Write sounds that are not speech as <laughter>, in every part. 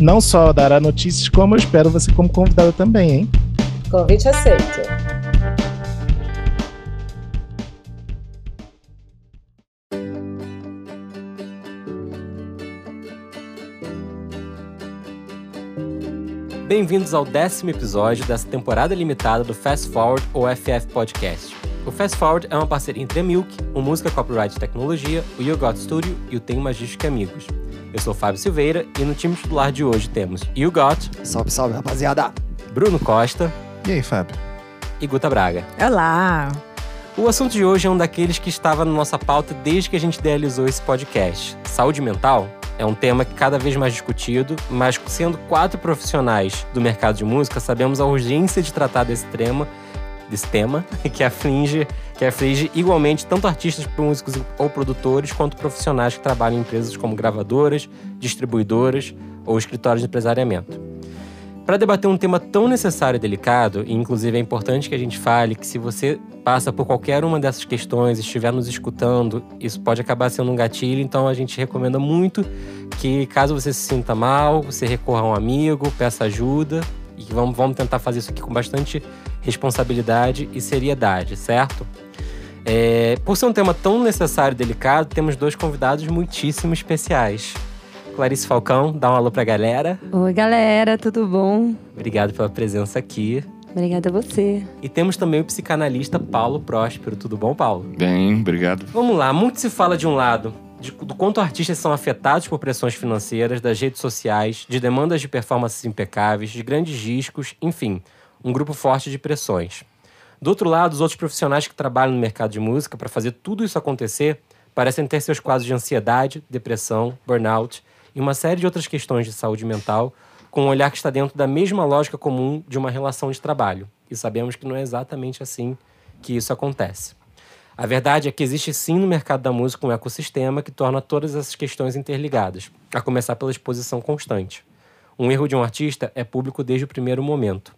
Não só dará notícias, como eu espero você como convidada também, hein? Convite aceito. Bem-vindos ao décimo episódio dessa temporada limitada do Fast Forward ou FF Podcast. O Fast Forward é uma parceria entre a Milk, o Música Copyright Tecnologia, o You Got Studio e o Tem Magística Amigos. Eu sou Fábio Silveira e no time titular de hoje temos You Got. Salve, salve, rapaziada! Bruno Costa. E aí, Fábio? E Guta Braga. Olá! O assunto de hoje é um daqueles que estava na nossa pauta desde que a gente idealizou esse podcast. Saúde mental é um tema que cada vez mais discutido, mas sendo quatro profissionais do mercado de música, sabemos a urgência de tratar desse tema, desse tema <laughs> que aflige, que aflige igualmente tanto artistas, músicos ou produtores, quanto profissionais que trabalham em empresas como gravadoras, distribuidoras ou escritórios de empresariamento. Para debater um tema tão necessário e delicado, e inclusive é importante que a gente fale que se você passa por qualquer uma dessas questões, estiver nos escutando, isso pode acabar sendo um gatilho, então a gente recomenda muito que caso você se sinta mal, você recorra a um amigo, peça ajuda e vamos, vamos tentar fazer isso aqui com bastante responsabilidade e seriedade, certo? É, por ser um tema tão necessário e delicado, temos dois convidados muitíssimo especiais. Clarice Falcão, dá um alô pra galera. Oi, galera, tudo bom? Obrigado pela presença aqui. Obrigada a você. E temos também o psicanalista Paulo Próspero. Tudo bom, Paulo? Bem, obrigado. Vamos lá, muito se fala de um lado, de, do quanto artistas são afetados por pressões financeiras, das redes sociais, de demandas de performances impecáveis, de grandes discos, enfim, um grupo forte de pressões. Do outro lado, os outros profissionais que trabalham no mercado de música para fazer tudo isso acontecer parecem ter seus quadros de ansiedade, depressão, burnout e uma série de outras questões de saúde mental, com um olhar que está dentro da mesma lógica comum de uma relação de trabalho. E sabemos que não é exatamente assim que isso acontece. A verdade é que existe sim no mercado da música um ecossistema que torna todas essas questões interligadas, a começar pela exposição constante. Um erro de um artista é público desde o primeiro momento.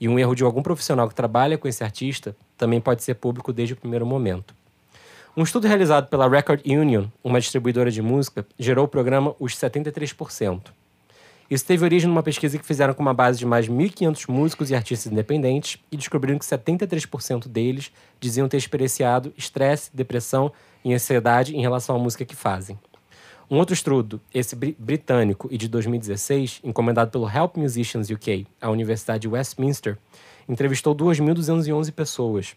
E um erro de algum profissional que trabalha com esse artista também pode ser público desde o primeiro momento. Um estudo realizado pela Record Union, uma distribuidora de música, gerou o programa Os 73%. Isso teve origem numa pesquisa que fizeram com uma base de mais de 1.500 músicos e artistas independentes e descobriram que 73% deles diziam ter experienciado estresse, depressão e ansiedade em relação à música que fazem. Um outro estudo, esse britânico e de 2016, encomendado pelo Help Musicians UK, a Universidade de Westminster, entrevistou 2.211 pessoas,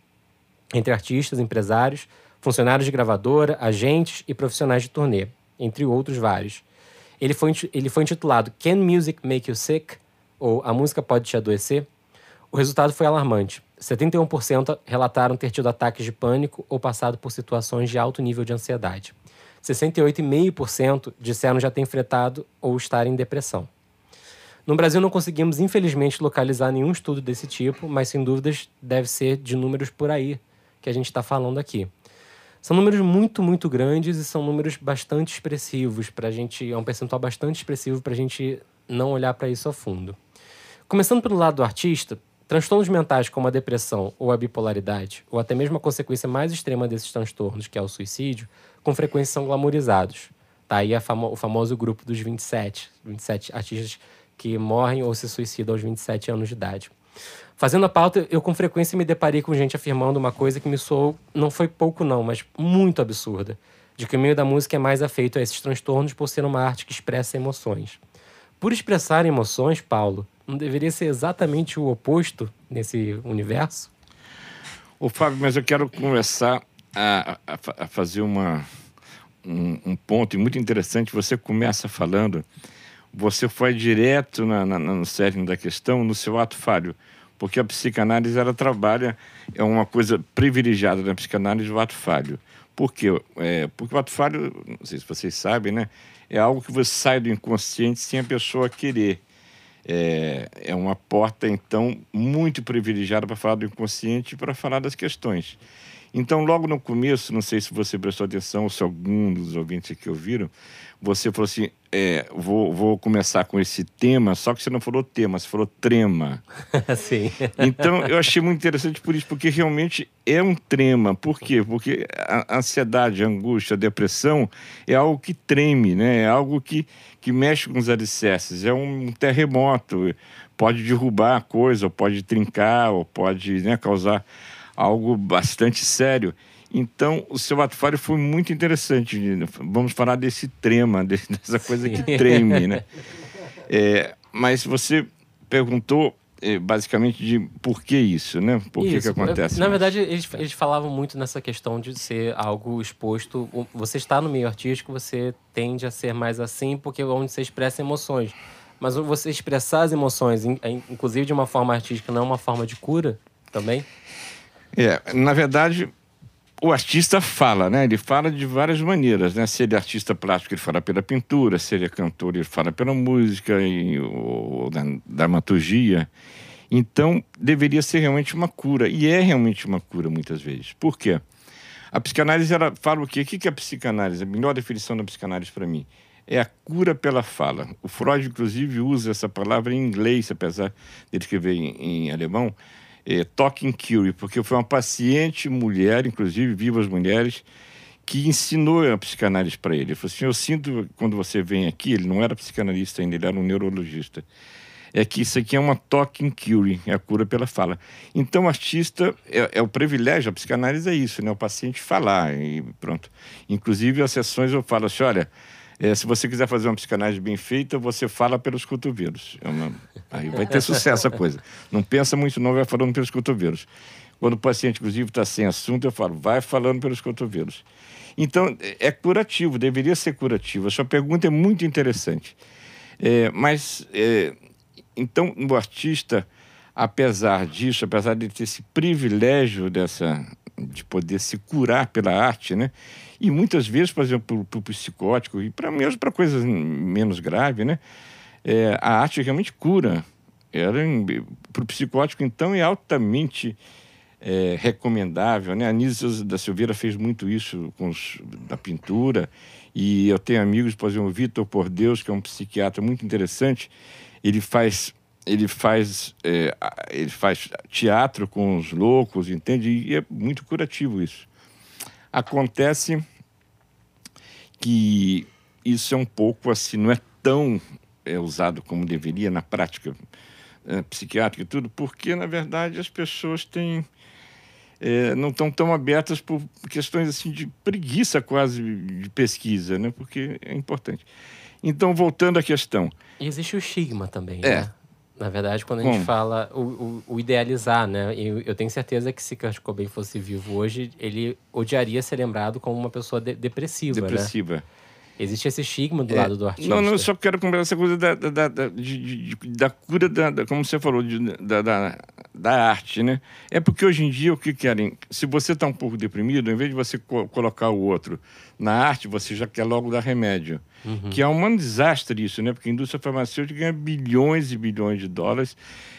entre artistas, empresários, funcionários de gravadora, agentes e profissionais de turnê, entre outros vários. Ele foi, ele foi intitulado Can Music Make You Sick? ou A Música Pode Te Adoecer? O resultado foi alarmante. 71% relataram ter tido ataques de pânico ou passado por situações de alto nível de ansiedade. 68,5% disseram já ter enfrentado ou estar em depressão. No Brasil não conseguimos, infelizmente, localizar nenhum estudo desse tipo, mas sem dúvidas deve ser de números por aí que a gente está falando aqui. São números muito, muito grandes e são números bastante expressivos para a gente. É um percentual bastante expressivo para a gente não olhar para isso a fundo. Começando pelo lado do artista, transtornos mentais como a depressão ou a bipolaridade, ou até mesmo a consequência mais extrema desses transtornos, que é o suicídio, com frequência são glamorizados. Tá aí famo o famoso grupo dos 27, 27 artistas que morrem ou se suicidam aos 27 anos de idade. Fazendo a pauta, eu com frequência me deparei com gente afirmando uma coisa que me soou, não foi pouco não, mas muito absurda. De que o meio da música é mais afeito a esses transtornos por ser uma arte que expressa emoções. Por expressar emoções, Paulo, não deveria ser exatamente o oposto nesse universo? Ô Fábio, mas eu quero começar a, a, fazer uma, um, um, ponto muito interessante. Você começa falando, você foi direto na, na, no cerne da questão, no seu ato falho porque a psicanálise ela trabalha, é uma coisa privilegiada na psicanálise o ato falho. Por quê? É, porque o ato falho, não sei se vocês sabem, né? É algo que você sai do inconsciente sem a pessoa querer. É, é uma porta, então, muito privilegiada para falar do inconsciente e para falar das questões. Então, logo no começo, não sei se você prestou atenção, ou se algum dos ouvintes aqui ouviram, você falou assim: é, vou, vou começar com esse tema, só que você não falou tema, você falou trema. <laughs> Sim. Então, eu achei muito interessante por isso, porque realmente é um trema. Por quê? Porque a ansiedade, a angústia, a depressão é algo que treme, né? É algo que, que mexe com os alicerces. É um terremoto. Pode derrubar a coisa, ou pode trincar, ou pode né, causar algo bastante sério. Então, o seu ato falho foi muito interessante. Vamos falar desse trema, <laughs> dessa coisa Sim. que treme, né? <laughs> É, mas você perguntou é, basicamente de por que isso, né? Por isso. que, que acontece? Na verdade, eles, eles falavam muito nessa questão de ser algo exposto. Você está no meio artístico, você tende a ser mais assim, porque é onde você expressa emoções. Mas você expressar as emoções, inclusive de uma forma artística, não é uma forma de cura também? É, na verdade, o artista fala, né? Ele fala de várias maneiras, né? Se ele é artista plástico, ele fala pela pintura, se ele é cantor, ele fala pela música e, ou, da dramaturgia. Então, deveria ser realmente uma cura. E é realmente uma cura, muitas vezes. Por quê? A psicanálise, ela fala o quê? O que é a psicanálise? A melhor definição da psicanálise para mim é a cura pela fala. O Freud, inclusive, usa essa palavra em inglês, apesar de escrever em, em alemão, é, Talking Cure, porque foi uma paciente mulher, inclusive vivas mulheres, que ensinou a psicanálise para ele. Ele falou assim: Eu sinto quando você vem aqui, ele não era psicanalista ainda, ele era um neurologista. É que isso aqui é uma talking cure, é a cura pela fala. Então, o artista, é, é o privilégio, a psicanálise é isso, né? O paciente falar e pronto. Inclusive, as sessões eu falo assim: olha, é, se você quiser fazer uma psicanálise bem feita, você fala pelos cotovelos. É uma... Aí vai ter sucesso a coisa. Não pensa muito, não, vai falando pelos cotovelos. Quando o paciente, inclusive, está sem assunto, eu falo, vai falando pelos cotovelos. Então, é curativo, deveria ser curativo. A sua pergunta é muito interessante. É, mas, é, então, o artista, apesar disso, apesar de ter esse privilégio dessa, de poder se curar pela arte, né? E muitas vezes, por exemplo, para o psicótico e para mesmo para coisas menos graves, né? É, a arte realmente cura. Para o psicótico, então, é altamente é, recomendável. Né? A Nisa da Silveira fez muito isso com os, pintura. E eu tenho amigos, por exemplo, o Vitor Por Deus, que é um psiquiatra muito interessante. Ele faz ele faz, é, ele faz teatro com os loucos, entende? E é muito curativo isso. Acontece que isso é um pouco assim, não é tão é, usado como deveria na prática é, psiquiátrica e tudo, porque na verdade as pessoas têm é, não estão tão abertas por questões assim de preguiça quase de pesquisa, né? Porque é importante. Então voltando à questão. E existe o estigma também, é. né? Na verdade, quando a gente fala o, o, o, idealizar, né? Eu, eu tenho certeza que se Kurt Cobain fosse vivo hoje, ele odiaria ser lembrado como uma pessoa de, depressiva, né? Depressiva. Né? Existe esse estigma do é, lado do artista. Não, não, eu só quero comprar essa coisa da, da, da, de, de, da cura, da, da, como você falou, de, da, da, da, arte, né? É porque hoje em dia o que querem? Se você está um pouco deprimido, em vez de você co colocar o outro na arte, você já quer logo dar remédio. Uhum. Que é um desastre isso, né? Porque a indústria farmacêutica ganha bilhões e bilhões de dólares.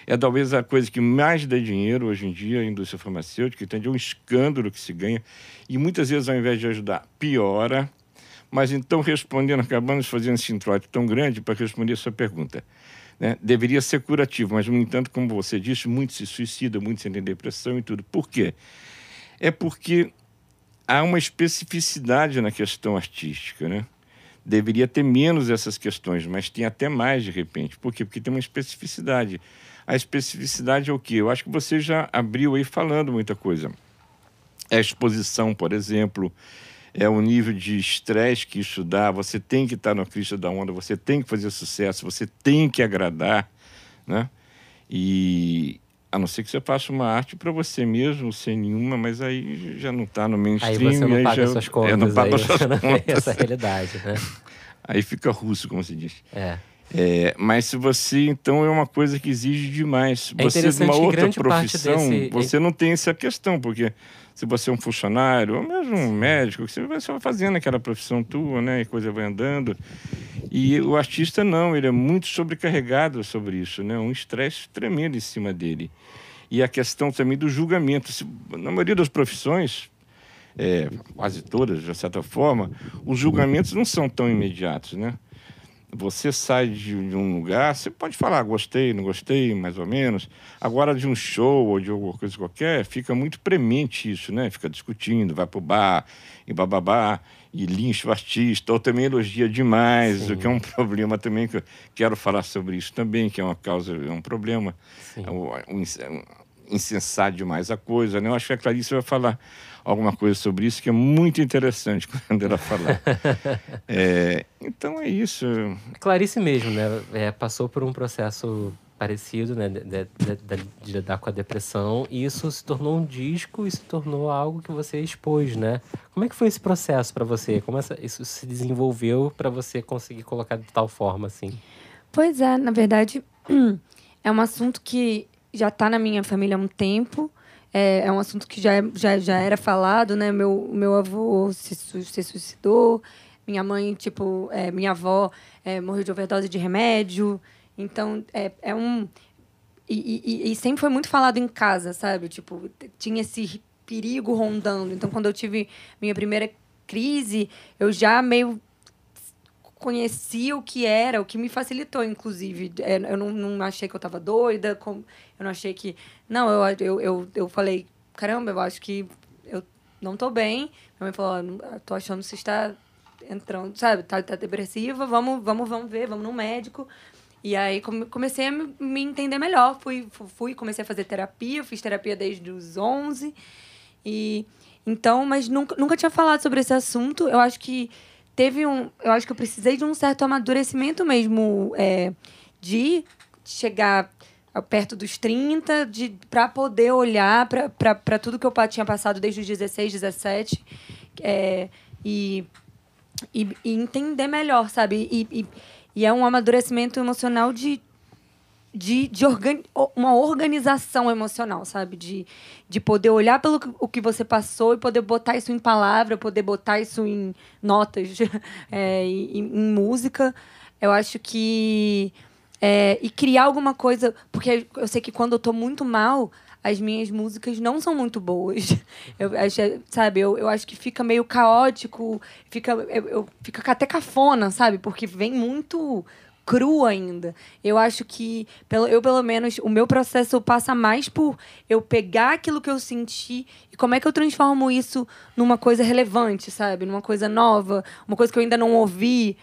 É talvez a coisa que mais dá dinheiro hoje em dia, a indústria farmacêutica, entende? É um escândalo que se ganha. E muitas vezes, ao invés de ajudar, piora mas então, respondendo, acabamos fazendo esse introito tão grande para responder a sua pergunta. Né? Deveria ser curativo, mas, no entanto, como você disse, muito se suicida, muito se tem depressão e tudo. Por quê? É porque há uma especificidade na questão artística, né? Deveria ter menos essas questões, mas tem até mais de repente. Por quê? Porque tem uma especificidade. A especificidade é o quê? Eu acho que você já abriu aí falando muita coisa. A exposição, por exemplo, é o nível de estresse que isso dá. Você tem que estar na crista da onda, você tem que fazer sucesso, você tem que agradar, né? E a não ser que você faça uma arte para você mesmo, sem nenhuma, mas aí já não está no mainstream. Aí você não paga já, suas contas. É, não paga aí, suas <laughs> contas. Essa realidade, né? <laughs> Aí fica russo, como se diz. É. É, mas se você, então, é uma coisa que exige demais. É você, numa outra profissão, desse... você não tem essa questão, porque se você é um funcionário, ou mesmo um médico, você vai só fazendo aquela profissão tua, né? E coisa vai andando. E o artista não, ele é muito sobrecarregado sobre isso, né? Um estresse tremendo em cima dele. E a questão também do julgamento. Se, na maioria das profissões, é, quase todas, de certa forma, os julgamentos não são tão imediatos, né? Você sai de, de, um lugar, você pode falar gostei, não gostei, mais ou menos. Agora, de um show ou de alguma coisa qualquer, fica muito premente isso, né? Fica discutindo, vai pro bar e bababá, e lincha o artista, ou também elogia demais, Sim. o que é um problema também, que eu quero falar sobre isso também, que é uma causa, é um problema. É um, um, um, demais a coisa, né? Eu acho que a Clarice vai falar alguma coisa sobre isso que é muito interessante <laughs> quando ela falar. <laughs> é, então é isso. Clarice mesmo, né? É, passou por um processo parecido, né? De, de, de, de, lidar com a depressão e isso se tornou um disco e se tornou algo que você expôs, né? Como é que foi esse processo para você? Como essa, isso se desenvolveu para você conseguir colocar de tal forma assim? Pois é, na verdade <clears throat> é um assunto que já está na minha família há um tempo. É, é um assunto que já, já, já era falado, né? Meu, meu avô se, se suicidou, minha mãe, tipo, é, minha avó é, morreu de overdose de remédio. Então, é, é um. E, e, e, sempre foi muito falado em casa, sabe? Tipo, tinha esse perigo rondando. Então, quando eu tive minha primeira crise, eu já meio conheci o que era, o que me facilitou, inclusive. É, eu não, não achei que eu estava doida, eu não achei que. Não, eu, eu, eu, eu falei, caramba, eu acho que eu não estou bem. Minha mãe falou, tô achando que você está entrando, sabe, tá, tá depressiva, vamos, vamos, vamos ver, vamos no médico. E aí comecei a me entender melhor. Fui, fui, comecei a fazer terapia, fiz terapia desde os 11. E então, mas nunca, nunca tinha falado sobre esse assunto. Eu acho que teve um. Eu acho que eu precisei de um certo amadurecimento mesmo é, de chegar perto dos 30, de, para poder olhar para tudo que eu tinha passado desde os 16, 17 é, e, e, e, entender melhor, sabe? E, e, e é um amadurecimento emocional de de, de organ, uma organização emocional, sabe? De, de poder olhar pelo que, o que você passou e poder botar isso em palavra, poder botar isso em notas, <laughs> é, em, em, música. Eu acho que. É, e criar alguma coisa. Porque eu sei que quando eu tô muito mal, as minhas músicas não são muito boas. <laughs> Eu acho, sabe, eu, eu acho que fica meio caótico, fica, eu, eu, fica até cafona, sabe? Porque vem muito cru ainda. Eu acho que, pelo, eu pelo menos, o meu processo passa mais por eu pegar aquilo que eu senti e como é que eu transformo isso numa coisa relevante, sabe? Numa coisa nova, uma coisa que eu ainda não ouvi.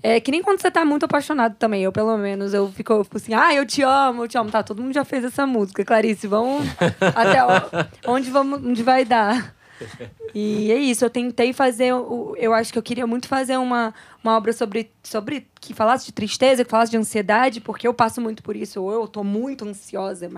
É que nem quando você tá muito apaixonado também. Eu, pelo menos, eu fico, eu fico assim, ah, eu te amo, eu te amo. Tá, todo mundo já fez essa música. Clarice, vamos até onde, vamos, onde vai dar. E é isso, eu tentei fazer, eu acho que eu queria muito fazer uma, uma obra sobre, sobre que falasse de tristeza, que falasse de ansiedade, porque eu passo muito por isso, ou eu tô muito ansiosa,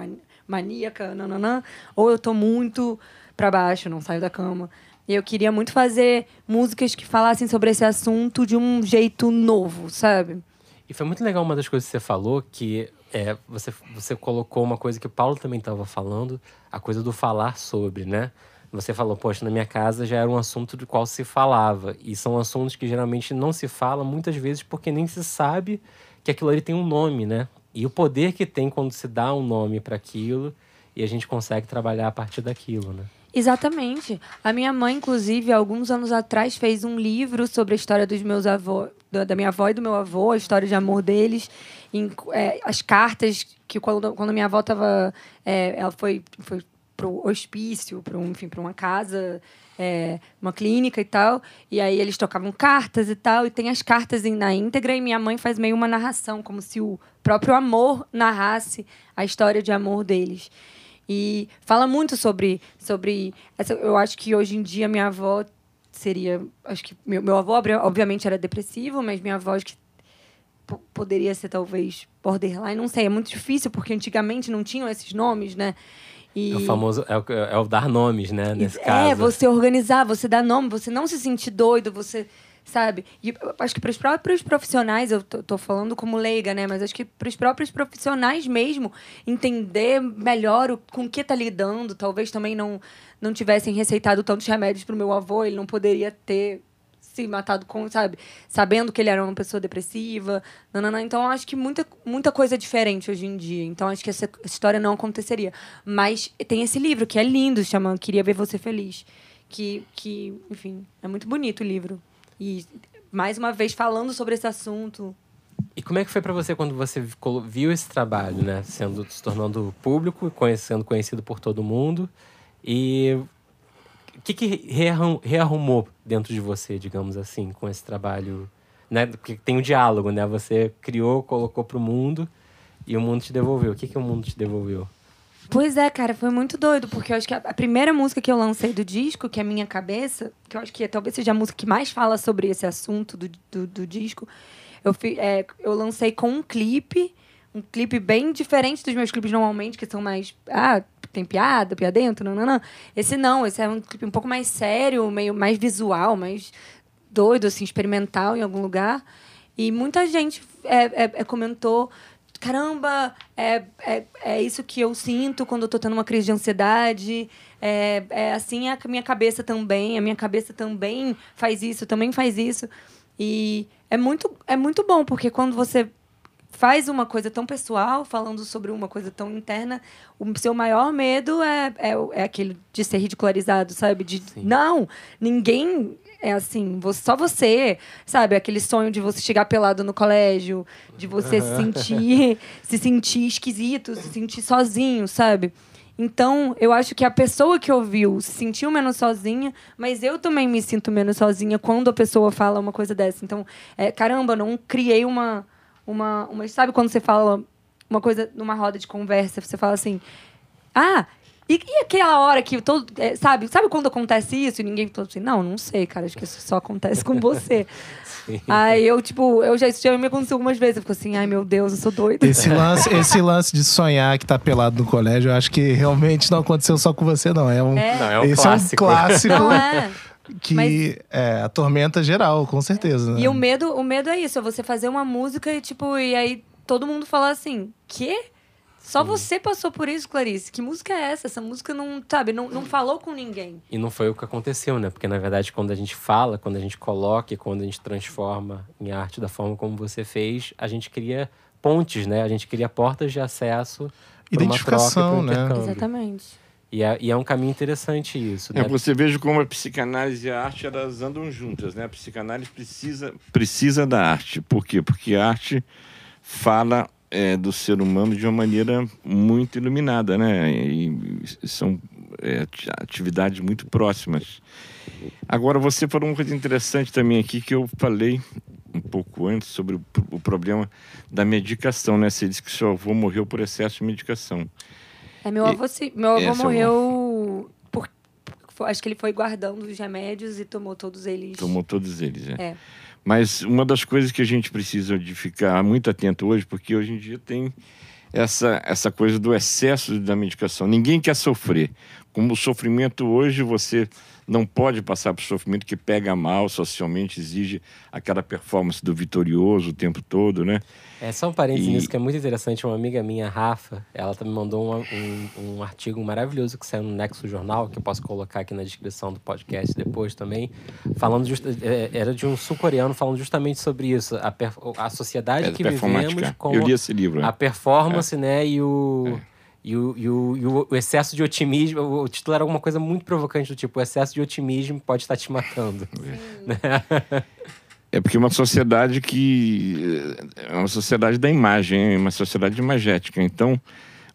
maníaca, nananã, ou eu tô muito para baixo, não saio da cama. E eu queria muito fazer músicas que falassem sobre esse assunto de um jeito novo, sabe? E foi muito legal uma das coisas que você falou, que é, você, você colocou uma coisa que o Paulo também estava falando, a coisa do falar sobre, né? Você falou, poxa, na minha casa já era um assunto do qual se falava. E são assuntos que geralmente não se fala, muitas vezes porque nem se sabe que aquilo ali tem um nome, né? E o poder que tem quando se dá um nome para aquilo e a gente consegue trabalhar a partir daquilo, né? Exatamente. A minha mãe, inclusive, alguns anos atrás, fez um livro sobre a história dos meus avós, da minha avó e do meu avô, a história de amor deles, em, é, as cartas que quando, quando minha avó estava, é, ela foi, foi para o hospício, para um, enfim, para uma casa, é, uma clínica e tal. E aí eles tocavam cartas e tal, e tem as cartas na íntegra, e minha mãe faz meio uma narração, como se o próprio amor narrasse a história de amor deles. E fala muito sobre. sobre essa, eu acho que hoje em dia minha avó seria. Acho que meu, meu avô, obviamente, era depressivo, mas minha avó acho que poderia ser talvez borderline, não sei, é muito difícil porque antigamente não tinham esses nomes, né? E... É o famoso, é o, é o dar nomes, né? Nesse é, caso. você organizar, você dar nome, você não se sentir doido, você sabe? E acho que para os próprios profissionais, eu tô, tô, falando como leiga, né? Mas acho que para os próprios profissionais mesmo entender melhor o, com que tá lidando, talvez também não não tivessem receitado tantos remédios para o meu avô, ele não poderia ter se matado com, sabe, sabendo que ele era uma pessoa depressiva. Então, acho que muita, muita coisa é diferente hoje em dia. Então, acho que essa história não aconteceria. Mas tem esse livro que é lindo, chama Queria Ver Você Feliz. Que, que enfim, é muito bonito o livro. E, mais uma vez, falando sobre esse assunto. E como é que foi para você quando você viu esse trabalho, né? Sendo, se tornando público, sendo conhecido por todo mundo. E o que, que rearrumou dentro de você, digamos assim, com esse trabalho? Né? Porque tem o diálogo, né? Você criou, colocou para o mundo e o mundo te devolveu. O que, que o mundo te devolveu? Pois é, cara, foi muito doido, porque eu acho que a primeira música que eu lancei do disco, que é Minha Cabeça, que eu acho que talvez seja a música que mais fala sobre esse assunto do, do, do disco, eu, fi, é, eu lancei com um clipe, um clipe bem diferente dos meus clipes normalmente, que são mais. Ah, tem piada, piada dentro, não, não, não. Esse não, esse é um clipe um pouco mais sério, meio mais visual, mais doido, assim, experimental em algum lugar. E muita gente é, é, é comentou caramba, é, é, é isso que eu sinto quando eu tô tendo uma crise de ansiedade. É, é assim a minha cabeça também. A minha cabeça também faz isso, também faz isso. E é muito, é muito bom, porque quando você faz uma coisa tão pessoal, falando sobre uma coisa tão interna, o seu maior medo é, é, é aquele de ser ridicularizado, sabe? De Sim. não, ninguém é assim, só você, sabe? Aquele sonho de você chegar pelado no colégio, de você se sentir, <laughs> se sentir esquisito, se sentir sozinho, sabe? Então, eu acho que a pessoa que ouviu se sentiu menos sozinha, mas eu também me sinto menos sozinha quando a pessoa fala uma coisa dessa. Então, é, caramba, não criei uma uma, uma. Sabe quando você fala uma coisa numa roda de conversa, você fala assim. Ah, e, e, aquela hora que todo. É, sabe, sabe quando acontece isso e ninguém fala assim, não, não sei, cara, acho que isso só acontece com você. Sim. Aí eu, tipo, eu já, isso já me aconteceu algumas vezes. Eu fico assim, ai meu Deus, eu sou doida. Esse lance, esse lance de sonhar que tá pelado no colégio, eu acho que realmente não aconteceu só com você, não. É um, é. Não, é um esse clássico. é um clássico. Não é que Mas... é atormenta geral, com certeza. Né? E o medo, o medo é isso, é você fazer uma música e tipo, e aí todo mundo falar assim, quê? Só Sim. você passou por isso, Clarice. Que música é essa? Essa música não, sabe, não, não falou com ninguém. E não foi o que aconteceu, né? Porque, na verdade, quando a gente fala, quando a gente coloca e quando a gente transforma em arte da forma como você fez, a gente cria pontes, né? A gente cria portas de acesso Identificação, né? Exatamente. E é, e é um caminho interessante isso. É, né? você veja como a psicanálise e a arte elas andam juntas, né? A psicanálise precisa, precisa da arte. Por quê? Porque a arte fala é, do ser humano de uma maneira muito iluminada, né? E são é, atividades muito próximas. Agora, você falou uma coisa interessante também aqui que eu falei um pouco antes sobre o, o problema da medicação, né? Você disse que seu avô morreu por excesso de medicação. É, meu avô, se, meu avô morreu por, por, acho que ele foi guardando os remédios e tomou todos eles. Tomou todos eles, é. é. Mas uma das coisas que a gente precisa de ficar muito atento hoje, porque hoje em dia tem essa, essa coisa do excesso da medicação. Ninguém quer sofrer. Como o sofrimento hoje, você não pode passar por sofrimento que pega mal, socialmente exige aquela performance do vitorioso o tempo todo, né? É só um parênteses e... nisso que é muito interessante. Uma amiga minha, Rafa, ela me mandou um, um, um, artigo maravilhoso que saiu no Nexo Jornal, que eu posso colocar aqui na descrição do podcast depois também, falando just, é, era de um sul-coreano falando justamente sobre isso, a, per, a sociedade é, que vivemos com eu li esse livro, a né? performance, é. né, e o é. E o, e, o, e o, excesso de otimismo, o título era alguma coisa muito provocante do tipo, o excesso de otimismo pode estar te matando. <laughs> <laughs> É porque é uma sociedade que. É uma sociedade da imagem, é uma sociedade imagética. Então,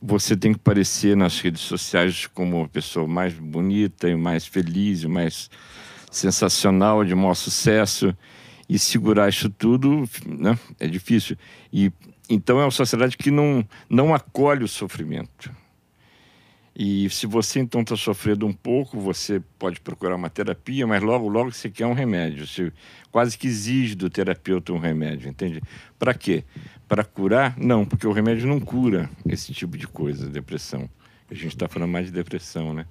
você tem que parecer nas redes sociais como uma pessoa mais bonita e mais feliz e mais sensacional, de maior sucesso. E segurar isso tudo né, é difícil. E então é uma sociedade que não, não acolhe o sofrimento. E se você então está sofrendo um pouco, você pode procurar uma terapia, mas logo, logo você quer um remédio. Você quase que exige do terapeuta um remédio, entende? Para quê? Para curar? Não, porque o remédio não cura esse tipo de coisa, depressão. A gente está falando mais de depressão, né?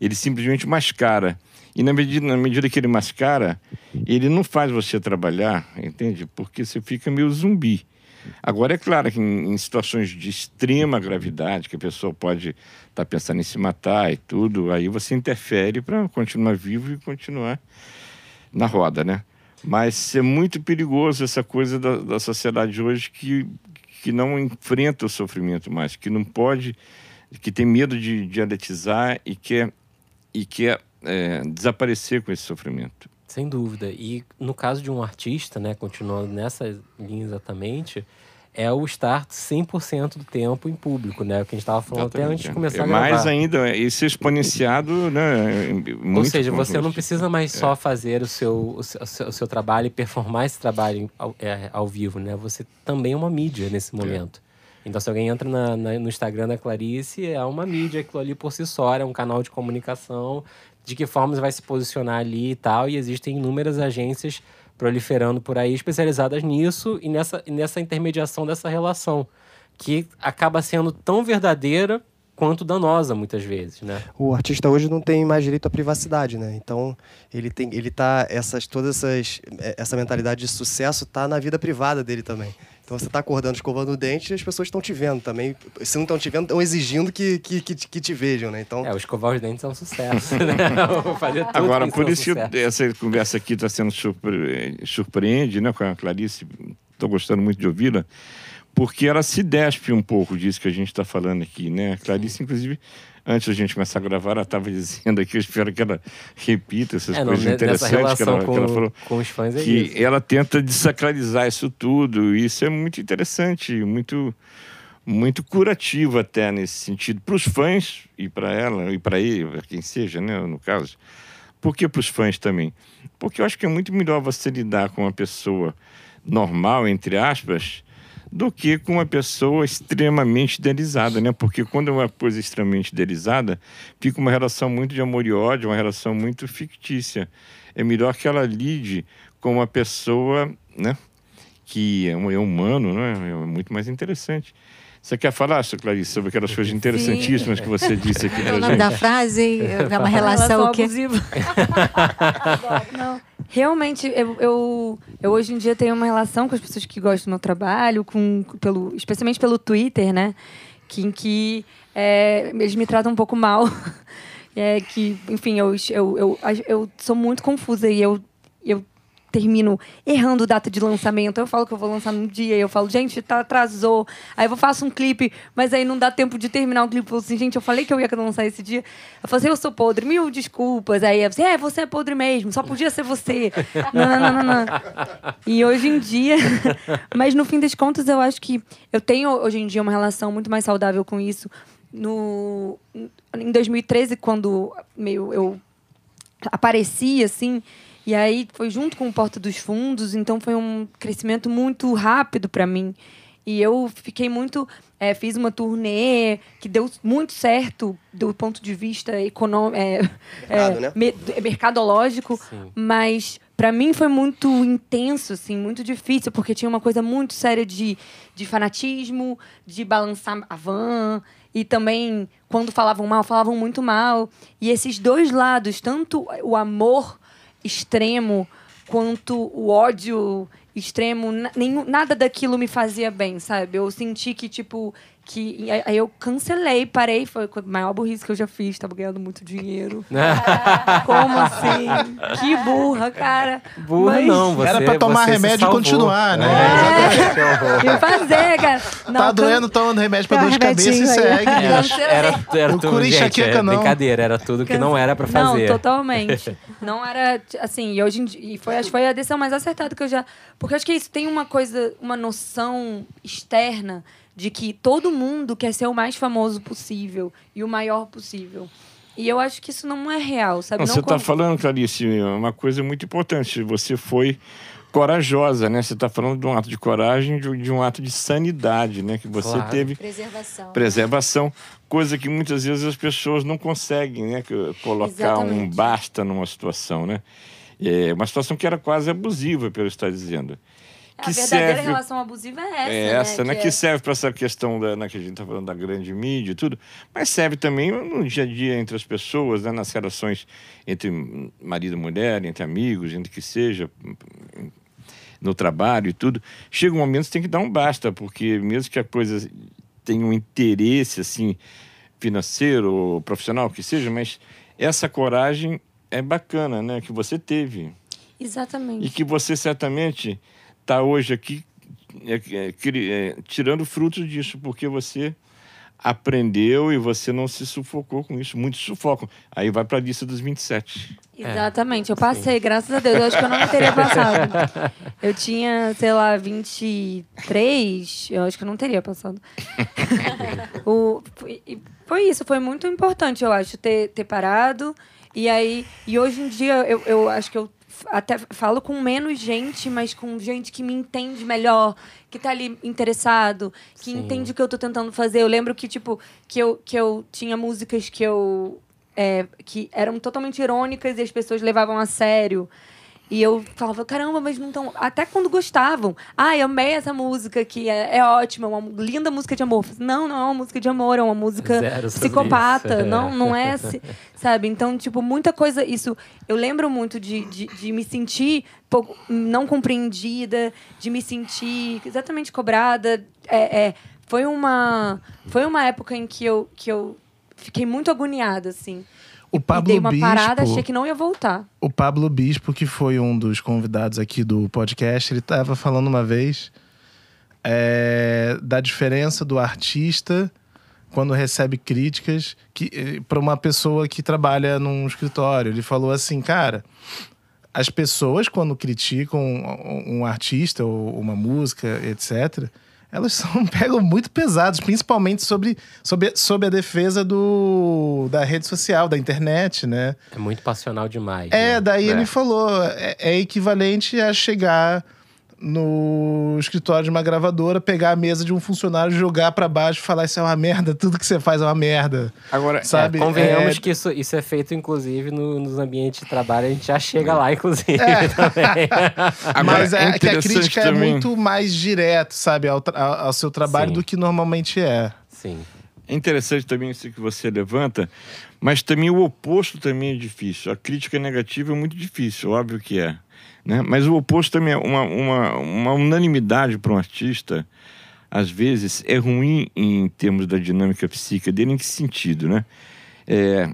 Ele simplesmente mascara. E na medida, na medida que ele mascara, ele não faz você trabalhar, entende? Porque você fica meio zumbi. Agora, é claro que em, em situações de extrema gravidade, que a pessoa pode estar tá pensando em se matar e tudo, aí você interfere para continuar vivo e continuar na roda, né? Mas é muito perigoso essa coisa da, da sociedade hoje que, que não enfrenta o sofrimento mais, que não pode, que tem medo de dialetizar e quer, e quer é, desaparecer com esse sofrimento. Sem dúvida. E no caso de um artista, né, continuando nessa linha exatamente, é o estar 100% do tempo em público, né? O que a gente estava falando Exatamente. até antes de começar é a gravar. Mais ainda, isso exponenciado, né? Muito Ou seja, você não precisa mais é. só fazer o seu, o seu, o seu, trabalho e performar esse trabalho ao, é, ao, vivo, né? Você também é uma mídia nesse é. momento. É. Então, se alguém entra na, na, no Instagram da Clarice, é uma mídia, aquilo ali por si só, é um canal de comunicação, de que forma você vai se posicionar ali e tal, e existem inúmeras agências proliferando por aí, especializadas nisso e nessa, nessa intermediação dessa relação, que acaba sendo tão verdadeira quanto danosa muitas vezes, né? O artista hoje não tem mais direito à privacidade, né? Então, ele tem ele tá essas todas essas é, essa mentalidade de sucesso tá na vida privada dele também. Então você está acordando, escovando o dente e as pessoas estão te vendo também. Se não estão te vendo, estão exigindo que, que, que, que, te vejam, né? Então... É, o escovar os dentes é um sucesso, né? <laughs> Fazer tudo Agora, por isso é um que essa conversa aqui está sendo surpre... surpreende, né, com a Clarice. Estou gostando muito de ouvi-la porque ela se despe um pouco disso que a gente está falando aqui, né? A Clarice, inclusive, antes da gente começar a gravar, ela estava dizendo aqui, eu espero que ela repita essas é, coisas não, interessantes que ela, com, que ela falou. Com os fãs é que isso. ela tenta desacralizar isso tudo, e isso é muito interessante, muito muito curativo até nesse sentido para os fãs e para ela e para ele, para quem seja, né, no caso. Por que para os fãs também? Porque eu acho que é muito melhor você lidar com uma pessoa normal, entre aspas, do que com uma pessoa extremamente idealizada, né? Porque quando é uma coisa extremamente idealizada, fica uma relação muito de amor e ódio, uma relação muito fictícia. É melhor que ela lide com uma pessoa, né? Que é, é humano, né? É muito mais interessante. Você quer falar, Sr. Clarice, sobre aquelas coisas interessantíssimas Sim. que você disse aqui para <laughs> O nome da frase é uma relação, relação abusiva. <laughs> Não, realmente, eu, eu, eu, hoje em dia tenho uma relação com as pessoas que gostam do meu trabalho, com, pelo, especialmente pelo Twitter, né? Que, em que é, eles me tratam um pouco mal. <laughs> É que, enfim, eu, eu, eu, eu sou muito confusa e eu, eu termino errando data de lançamento. Eu falo que eu vou lançar num dia, eu falo, gente, tá, atrasou. Aí eu faço um clipe, mas aí não dá tempo de terminar o clipe. Eu falo assim, gente, eu falei que eu ia lançar esse dia. Eu falo assim, eu sou podre, mil desculpas. Aí eu assim, é, você é podre mesmo, só podia ser você. <laughs> não, não, não, não, não. E hoje em dia, <laughs> mas no fim das contas, eu acho que eu tenho hoje em dia uma relação muito mais saudável com isso. No, em 2013, quando meio eu apareci assim, e aí foi junto com o Porta dos Fundos, então foi um crescimento muito rápido para mim. E eu fiquei muito. É, fiz uma turnê que deu muito certo do ponto de vista econômico, é, é, né? me, mercadológico, Sim. mas para mim foi muito intenso, assim, muito difícil, porque tinha uma coisa muito séria de, de fanatismo, de balançar a van. E também, quando falavam mal, falavam muito mal. E esses dois lados, tanto o amor extremo quanto o ódio extremo, nenhum, nada daquilo me fazia bem, sabe? Eu senti que, tipo, que aí eu cancelei, parei, foi a maior burrice que eu já fiz, tava ganhando muito dinheiro. <laughs> Como assim? Que burra, cara. Burra Mas... não, você Era pra tomar remédio e continuar, né? É. é. fazer, cara. Não, tá doendo, tomando remédio pra dor de cabeça e segue. Era, era, era tudo, gente, é, brincadeira, era tudo que não era pra fazer. Não, totalmente. <laughs> Não era, assim, e hoje em dia, e foi, acho que foi a decisão mais acertada que eu já... Porque acho que isso tem uma coisa, uma noção externa de que todo mundo quer ser o mais famoso possível e o maior possível. E eu acho que isso não é real, sabe? Não, não você está falando, Clarice, uma coisa muito importante. Você foi corajosa, né? Você está falando de um ato de coragem, de, de, um ato de sanidade, né? Que você claro. teve preservação, preservação, coisa que muitas vezes as pessoas não conseguem, né? Colocar Exatamente. um basta numa situação, né? É uma situação que era quase abusiva, pelo estar dizendo. A verdadeira serve... relação abusiva é essa. É essa, né? Que, que é... serve para essa questão da, né, que a gente está falando da grande mídia e tudo, mas serve também no dia a dia entre as pessoas, né, nas relações entre marido e mulher, entre amigos, entre que seja, no trabalho e tudo. Chega um momento que você tem que dar um basta, porque mesmo que a coisa tenha um interesse assim financeiro ou profissional que seja, mas essa coragem é bacana, né, que você teve. Exatamente. E que você certamente está hoje aqui é, é, é, tirando frutos disso, porque você aprendeu e você não se sufocou com isso. Muitos sufocam. Aí vai para a lista dos 27. Exatamente, eu passei, Sim. graças a Deus. Eu acho que eu não teria <laughs> passado. Eu tinha, sei lá, 23, eu acho que eu não teria passado. <laughs> o, foi, foi isso, foi muito importante, eu acho, ter, ter parado. E aí, e hoje em dia eu, eu acho que eu até falo com menos gente, mas com gente que me entende melhor, que tá ali interessado, que Sim. entende o que eu tô tentando fazer. Eu lembro que, tipo, que eu, que eu tinha músicas que eu. É, que eram totalmente irônicas e as pessoas levavam a sério. E eu falava, caramba, mas não estão. Até quando gostavam. Ah, eu amei essa música que é, é ótima, uma linda música de amor. Não, não é uma música de amor, é uma música Zero psicopata. Não, não é. <laughs> Sabe? Então, tipo, muita coisa. Isso. Eu lembro muito de, de, de me sentir pouco, não compreendida, de me sentir exatamente cobrada. É, é, foi, uma, foi uma época em que eu, que eu fiquei muito agoniada, assim. O Pablo e dei uma Bispo, parada, achei que não ia voltar. O Pablo Bispo, que foi um dos convidados aqui do podcast, ele estava falando uma vez é, da diferença do artista quando recebe críticas que eh, para uma pessoa que trabalha num escritório. Ele falou assim, cara, as pessoas quando criticam um artista ou uma música, etc, elas são, <laughs> pegam muito pesados, principalmente sobre, sobre, sobre a defesa do, da rede social, da internet, né? É muito passional demais. É, né? daí é. ele falou, é, é equivalente a chegar no escritório de uma gravadora, pegar a mesa de um funcionário, jogar para baixo e falar isso é uma merda, tudo que você faz é uma merda. Agora, sabe? É, convenhamos é... que isso, isso é feito, inclusive, no, nos ambientes de trabalho, a gente já chega lá, inclusive, é. <laughs> também. Agora, Mas é, é que a crítica é também. é muito mais direta, sabe, ao, ao seu trabalho Sim. do que normalmente é. Sim. É interessante também isso que você levanta, mas também o oposto também é difícil. A crítica negativa é muito difícil, óbvio que é. Né? Mas o oposto também é uma, uma, uma unanimidade para um artista, às vezes, é ruim em termos da dinâmica psíquica dele. Em que sentido? Né? É,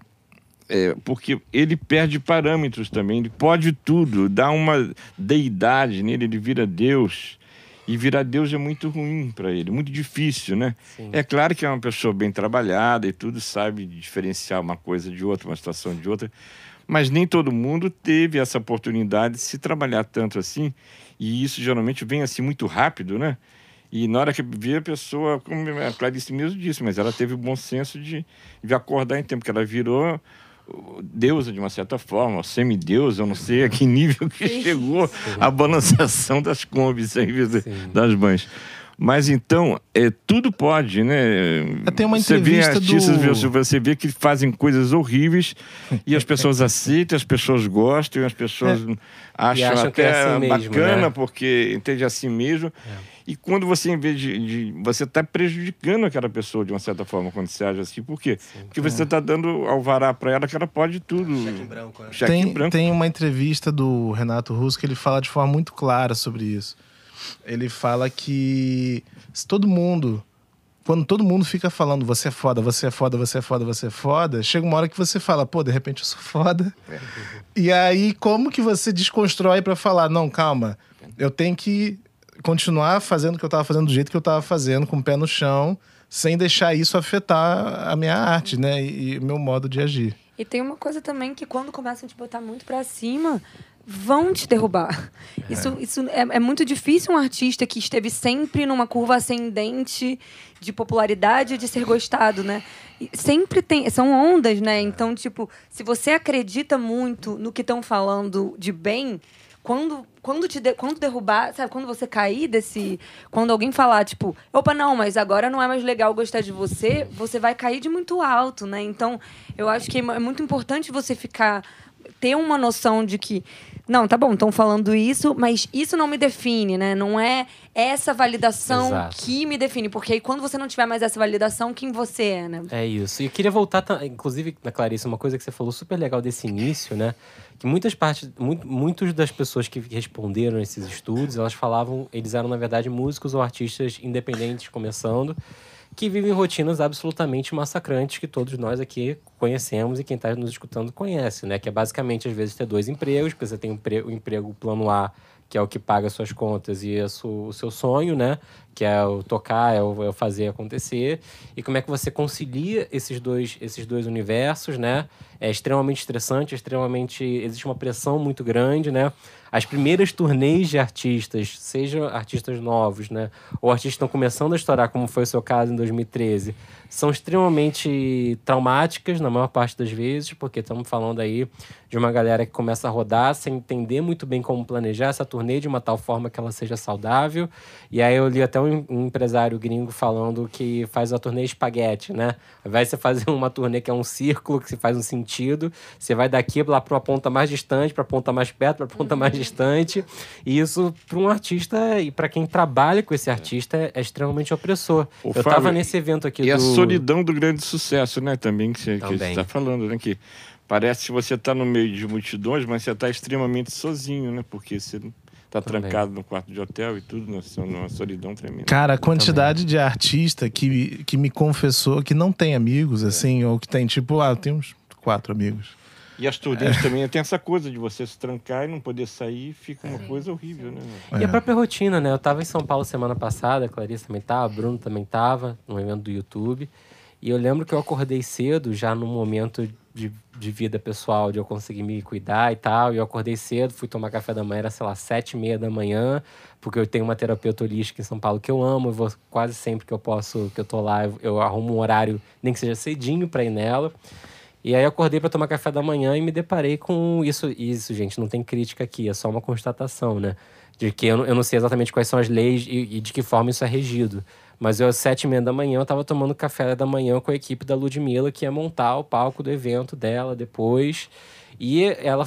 é, porque ele perde parâmetros também, ele pode tudo, dá uma deidade nele, ele vira Deus. E virar Deus é muito ruim para ele, muito difícil, né? Sim. É claro que é uma pessoa bem trabalhada e tudo, sabe diferenciar uma coisa de outra, uma situação de outra, mas nem todo mundo teve essa oportunidade de se trabalhar tanto assim, e isso geralmente vem assim muito rápido, né? E na hora que vê a pessoa, como a Clarice mesmo disse, mas ela teve o bom senso de, de acordar em tempo, que ela virou deusa de uma certa forma, semideusa, eu não sei a que <laughs> nível que chegou a balançação das combis das mães. Mas então, é, tudo pode, né? Tem uma entrevista você vê artistas, do... você vê que fazem coisas horríveis <laughs> e as pessoas aceitam, as pessoas gostam, as pessoas é. acham, acham até é assim bacana mesmo, né? porque entende assim mesmo. É. E quando você, em vez de. de você está prejudicando aquela pessoa de uma certa forma quando você age assim. Por quê? Sim. Porque você está é. dando alvará para ela que ela pode tudo. Cheque branco, né? Cheque tem, branco. Tem uma entrevista do Renato Russo que ele fala de forma muito clara sobre isso ele fala que se todo mundo quando todo mundo fica falando você é foda, você é foda, você é foda, você é foda, chega uma hora que você fala, pô, de repente eu sou foda. e aí, como que você desconstrói para falar, não, calma, eu tenho que continuar fazendo o que eu tava fazendo do jeito que eu tava fazendo, com o pé no chão, sem deixar isso afetar a minha arte, né? E o meu modo de agir. E tem uma coisa também que quando começam a te botar muito para cima, vão te derrubar. É. Isso, isso é, é, muito difícil um artista que esteve sempre numa curva ascendente de popularidade e de ser gostado, né? E sempre tem, são ondas, né? Então, tipo, se você acredita muito no que estão falando de bem, quando quando te de, quando derrubar, sabe, quando você cair desse, quando alguém falar tipo, opa, não, mas agora não é mais legal gostar de você, você vai cair de muito alto, né? Então, eu acho que é muito importante você ficar ter uma noção de que não, tá bom, estão falando isso, mas isso não me define, né? Não é essa validação Exato. que me define. Porque aí quando você não tiver mais essa validação, quem você é, né? É isso. E eu queria voltar, ta- inclusive, na Clarice, uma coisa que você falou super legal desse início, né? Que muitas partes, muito, muitas das pessoas que responderam esses estudos, elas falavam, eles eram, na verdade, músicos ou artistas independentes começando, que vivem rotinas absolutamente massacrantes que todos nós aqui conhecemos e quem está nos escutando conhece, né? Que é basicamente, às vezes, ter dois empregos, porque você tem o empre- o emprego plano A, que é o que paga suas contas e o seu sonho, né? Que é o tocar, é é o fazer acontecer. E como é que você concilia esses dois, esses dois universos, né? É extremamente estressante, extremamente. Existe uma pressão muito grande, né? As primeiras turnês de artistas, sejam artistas novos, né? Ou artistas que estão começando a estourar, como foi o seu caso em 2013, são extremamente traumáticas na maior parte das vezes, porque estamos falando aí de uma galera que começa a rodar sem entender muito bem como planejar essa turnê de uma tal forma que ela seja saudável. E aí eu li até um, um empresário gringo falando que faz a turnê espaguete, né? Ao invés de você fazer uma turnê que é um círculo, que se faz um sentido, você vai daqui lá para uma ponta mais distante, para a ponta mais perto, para a ponta mais distante. E isso, para um artista e para quem trabalha com esse artista, é, é extremamente opressor. Ô, eu Fábio, tava nesse evento aqui E do... a solidão do grande sucesso, né? Também que você está falando, né? Que parece que você está no meio de multidões, mas você está extremamente sozinho, né? Porque você está Também. trancado no quarto de hotel e tudo, né? Numa solidão tremenda. Cara, a quantidade de artista que, que me confessou que não tem amigos, assim, ou que tem tipo, ah, eu tenho uns quatro amigos. E as turnês também tem essa coisa de você se trancar e não poder sair, fica uma coisa horrível, né? E É. a própria rotina, né? Eu tava em São Paulo semana passada, a Clarice também tava, Bruno também tava, no evento do YouTube. E eu lembro que eu acordei cedo, já no momento de, de vida pessoal, de eu conseguir me cuidar e tal. E eu acordei cedo, fui tomar café da manhã, era, sei lá, sete e meia da manhã, porque eu tenho uma terapeuta holística em São Paulo que eu amo. Eu vou quase sempre que eu posso, que eu tô lá, eu, eu arrumo um horário, nem que seja cedinho pra ir nela. E aí acordei para tomar café da manhã e me deparei com isso. Isso, gente, não tem crítica aqui, é só uma constatação, né? De que eu, eu não sei exatamente quais são as leis e, e de que forma isso é regido. Mas eu, às sete e meia da manhã, eu tava tomando café da manhã com a equipe da Ludmilla, que ia montar o palco do evento dela depois. E ela,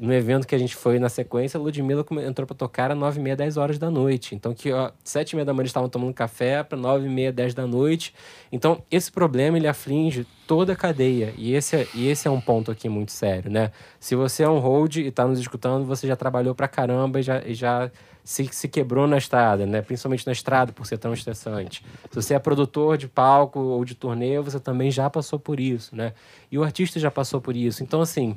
no evento que a gente foi na sequência, a Ludmilla entrou pra tocar às nove e meia, dez horas da noite. Então, que ó, sete e meia da manhã eles estavam tomando café para nove e meia, dez da noite. Então, esse problema, ele aflige toda a cadeia. E esse, é- e esse é um ponto aqui muito sério, né? Se você é um hold e tá nos escutando, você já trabalhou pra caramba e já, e já se, se quebrou na estrada, né? Principalmente na estrada, por ser tão estressante. Se você é produtor de palco ou de turnê, você também já passou por isso, né? E o artista já passou por isso. Então, assim,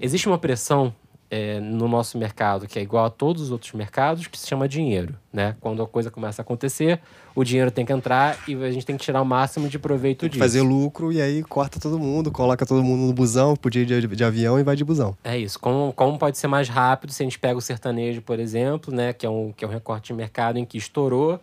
existe uma pressão é, no nosso mercado que é igual a todos os outros mercados, que se chama dinheiro, né? Quando a coisa começa a acontecer, o dinheiro tem que entrar e a gente tem que tirar o máximo de proveito Tem que disso. fazer lucro e aí corta todo mundo, coloca todo mundo no busão, podia ir de, de avião e vai de busão. É isso. Como, como pode ser mais rápido se a gente pega o sertanejo, por exemplo, né? Que é um, que é um recorte de mercado em que estourou,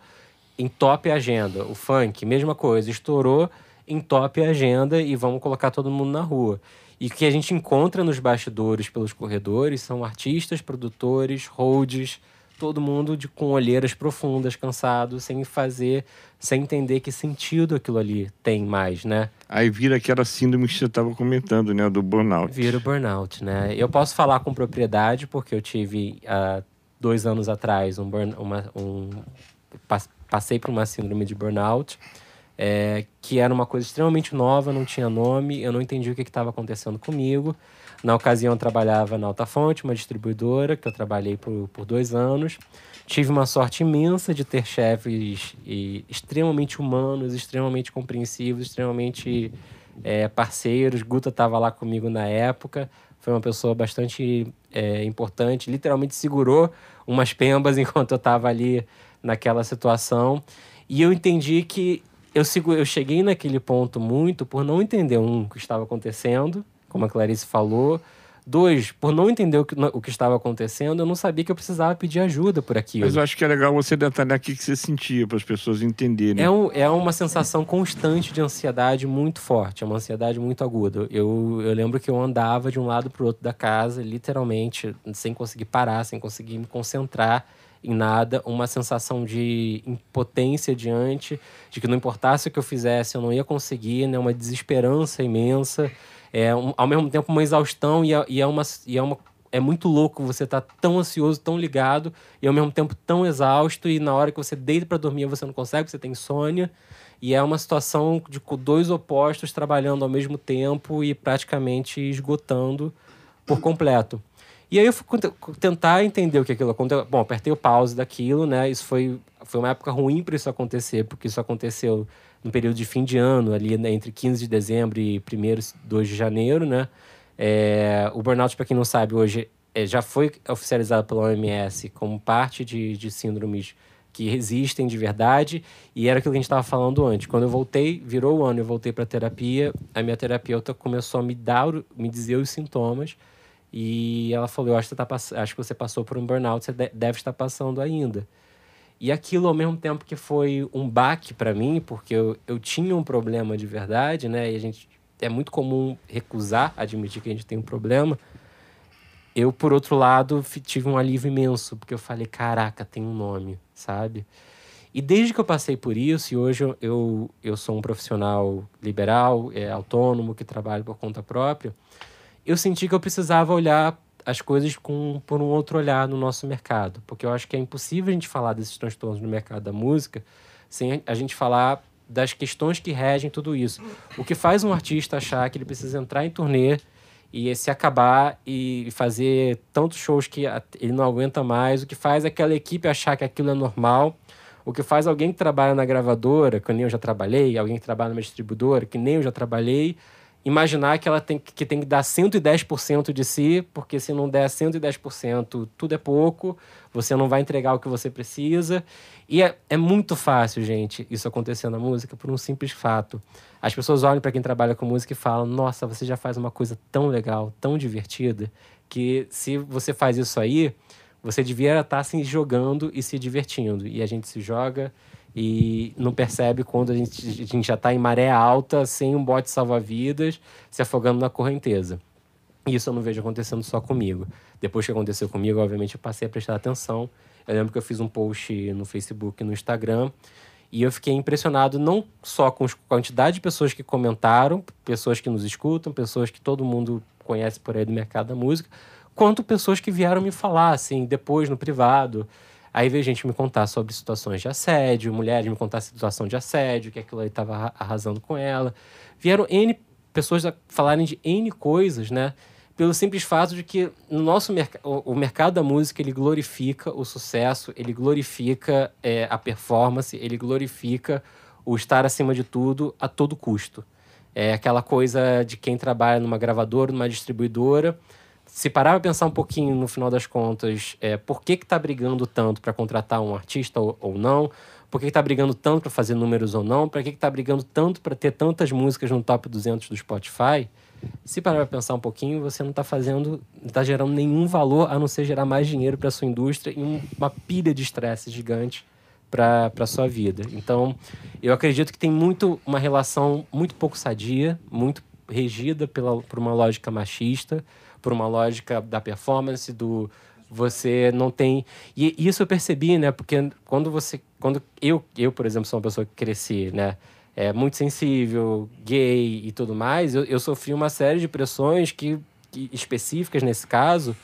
entope a agenda. O funk, mesma coisa, estourou, entope a agenda e vamos colocar todo mundo na rua. E o que a gente encontra nos bastidores, pelos corredores, são artistas, produtores, holds, todo mundo de, com olheiras profundas, cansado, sem fazer, sem entender que sentido aquilo ali tem mais, né? Aí vira aquela síndrome que você estava comentando, né? Do burnout. Vira o burnout, né? Eu posso falar com propriedade, porque eu tive há dois anos atrás um, burn, uma, um pas- passei por uma síndrome de burnout, é, que era uma coisa extremamente nova, não tinha nome, eu não entendi o que estava acontecendo comigo. Na ocasião, eu trabalhava na Alta Fonte, uma distribuidora, que eu trabalhei por, por dois anos. Tive uma sorte imensa de ter chefes e, extremamente humanos, extremamente compreensivos, extremamente é, parceiros. Guta estava lá comigo na época, foi uma pessoa bastante é, importante, literalmente segurou umas pembas <laughs> enquanto eu estava ali naquela situação. E eu entendi que eu, segu- eu cheguei naquele ponto muito por não entender, um, o que estava acontecendo, como a Clarice falou. Dois, por não entender o que, o que estava acontecendo, eu não sabia que eu precisava pedir ajuda por aquilo. Mas eu acho que é legal você detalhar o que que você sentia para as pessoas entenderem. É, um, é uma sensação constante de ansiedade muito forte, é uma ansiedade muito aguda. Eu, eu lembro que eu andava de um lado para o outro da casa, literalmente, sem conseguir parar, sem conseguir me concentrar em nada, uma sensação de impotência diante, de que não importasse o que eu fizesse, eu não ia conseguir, né? uma desesperança imensa, é um- ao mesmo tempo uma exaustão e é, e é uma, e é uma é muito louco você estar tá tão ansioso, tão ligado e ao mesmo tempo tão exausto e na hora que você deita para dormir você não consegue, você tem insônia. E é uma situação de dois opostos trabalhando ao mesmo tempo e praticamente esgotando por completo. E aí eu fui tentar entender o que aquilo aconteceu. Bom, apertei o pause daquilo, né? Isso foi, foi uma época ruim para isso acontecer, porque isso aconteceu no período de fim de ano, ali né, entre 15 de dezembro e 1 2 de janeiro, né? É, o burnout, para quem não sabe, hoje é, já foi oficializado pela OMS como parte de, de síndromes que existem de verdade e era aquilo que a gente estava falando antes. Quando eu voltei, virou o ano, eu voltei para terapia, a minha terapeuta começou a me dar, me dizer os sintomas e ela falou: eu acho que, você tá, acho que você passou por um burnout, você deve estar passando ainda. E aquilo, ao mesmo tempo que foi um baque para mim, porque eu, eu tinha um problema de verdade, né? E a gente é muito comum recusar admitir que a gente tem um problema. Eu, por outro lado, tive um alívio imenso, porque eu falei, caraca, tem um nome, sabe? E desde que eu passei por isso, e hoje eu, eu, sou um profissional liberal, é, autônomo, que trabalha por conta própria, eu senti que eu precisava olhar as coisas com, por um outro olhar no nosso mercado. Porque eu acho que é impossível a gente falar desses transtornos no mercado da música sem a gente falar das questões que regem tudo isso. O que faz um artista achar que ele precisa entrar em turnê e se acabar e fazer tantos shows que ele não aguenta mais, o que faz aquela equipe achar que aquilo é normal, o que faz alguém que trabalha na gravadora, que nem eu já trabalhei, alguém que trabalha numa distribuidora, que nem eu já trabalhei, imaginar que ela tem que, tem que dar 110% de si, porque se não der 110%, tudo é pouco, você não vai entregar o que você precisa. E é, é muito fácil, gente, isso acontecer na música por um simples fato. As pessoas olham para quem trabalha com música e falam: Nossa, você já faz uma coisa tão legal, tão divertida, que se você faz isso aí, você devia estar se jogando e se divertindo. E a gente se joga e não percebe quando a gente, a gente já está em maré alta, sem um bote salva-vidas, se afogando na correnteza. Isso eu não vejo acontecendo só comigo. Depois que aconteceu comigo, obviamente, eu passei a prestar atenção. Eu lembro que eu fiz um post no Facebook no Instagram e eu fiquei impressionado não só com a quantidade de pessoas que comentaram, pessoas que nos escutam, pessoas que todo mundo conhece por aí do mercado da música, quanto pessoas que vieram me falar, assim, depois no privado. Aí veio gente me contar sobre situações de assédio, mulheres me contar situação de assédio, que aquilo aí estava arrasando com ela. Vieram N pessoas falarem de N coisas, né? Pelo simples fato de que no nosso merc o, o mercado da música ele glorifica o sucesso, ele glorifica é, a performance, ele glorifica o estar acima de tudo a todo custo. É aquela coisa de quem trabalha numa gravadora, numa distribuidora, se parar para pensar um pouquinho no final das contas, é, por que que tá brigando tanto para contratar um artista ou, ou não? Por que, que tá brigando tanto para fazer números ou não? Para que que tá brigando tanto para ter tantas músicas no top 200 do Spotify? Se parar para pensar um pouquinho, você não está fazendo, não está gerando nenhum valor a não ser gerar mais dinheiro para sua indústria e uma pilha de estresse gigante para sua vida. Então, eu acredito que tem muito uma relação muito pouco sadia, muito regida pela, por uma lógica machista, por uma lógica da performance, do você não tem e isso eu percebi né porque quando você quando eu eu por exemplo sou uma pessoa que cresci né é muito sensível gay e tudo mais eu, eu sofri uma série de pressões que, que específicas nesse caso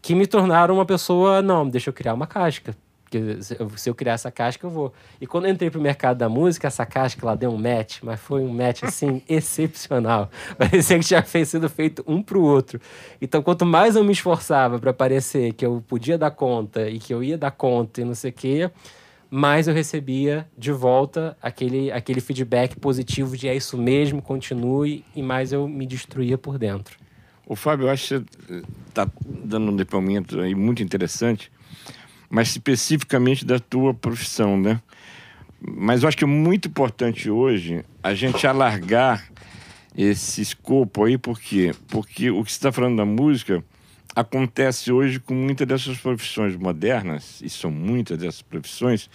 que me tornaram uma pessoa não deixa eu criar uma casca porque se eu criar essa casca, eu vou. E quando eu entrei pro mercado da música, essa casca lá deu um match, mas foi um match assim <laughs> excepcional. Parecia que tinha sido feito um pro outro. Então, quanto mais eu me esforçava para parecer que eu podia dar conta e que eu ia dar conta e não sei o quê, mais eu recebia de volta aquele, aquele feedback positivo de é isso mesmo, continue, e mais eu me destruía por dentro. O Fábio, eu acho que você está dando um depoimento aí muito interessante mas especificamente da tua profissão, né? Mas eu acho que é muito importante hoje a gente alargar esse escopo aí, por quê? Porque o que você está falando da música acontece hoje com muitas dessas profissões modernas, e são muitas dessas profissões,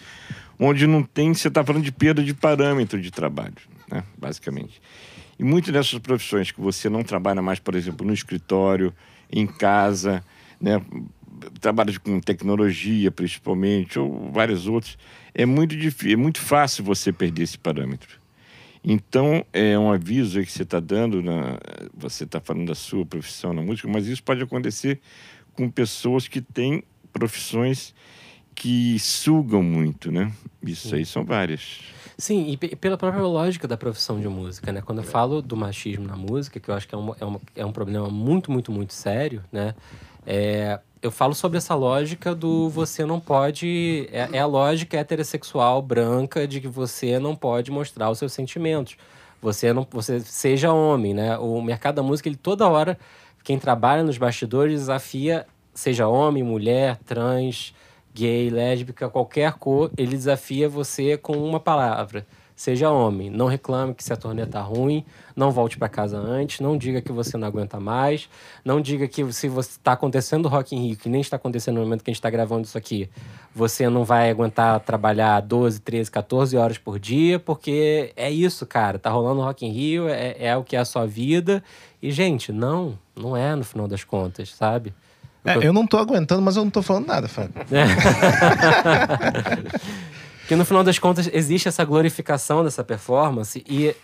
onde não tem, você está falando de perda de parâmetro de trabalho, né? basicamente. E muitas dessas profissões que você não trabalha mais, por exemplo, no escritório, em casa, né? Trabalha com tecnologia, principalmente, ou vários outros, é muito difícil, é muito fácil você perder esse parâmetro. Então, é um aviso que você está dando, na, você está falando da sua profissão na música, mas isso pode acontecer com pessoas que têm profissões que sugam muito, né? Isso aí são várias. Sim, e pela própria lógica da profissão de música, né? Quando eu falo do machismo na música, que eu acho que é um, é um, é um problema muito, muito, muito sério, né? É, eu falo sobre essa lógica do você não pode. É, é, a lógica heterossexual branca de que você não pode mostrar os seus sentimentos. Você não você seja homem, né? O mercado da música, ele toda hora, quem trabalha nos bastidores desafia, seja homem, mulher, trans, gay, lésbica, qualquer cor, ele desafia você com uma palavra. Seja homem, não reclame que se a turnê tá ruim, não volte para casa antes, não diga que você não aguenta mais, não diga que se você está acontecendo Rock in Rio, que nem está acontecendo no momento que a gente está gravando isso aqui, você não vai aguentar trabalhar 12, 13, 14 horas por dia, porque é isso, cara, tá rolando Rock in Rio, é, é o que é a sua vida, e gente, não, não é no final das contas, sabe? É, eu não tô aguentando, mas eu não tô falando nada, Fábio. É. <laughs> que no final das contas existe essa glorificação dessa performance e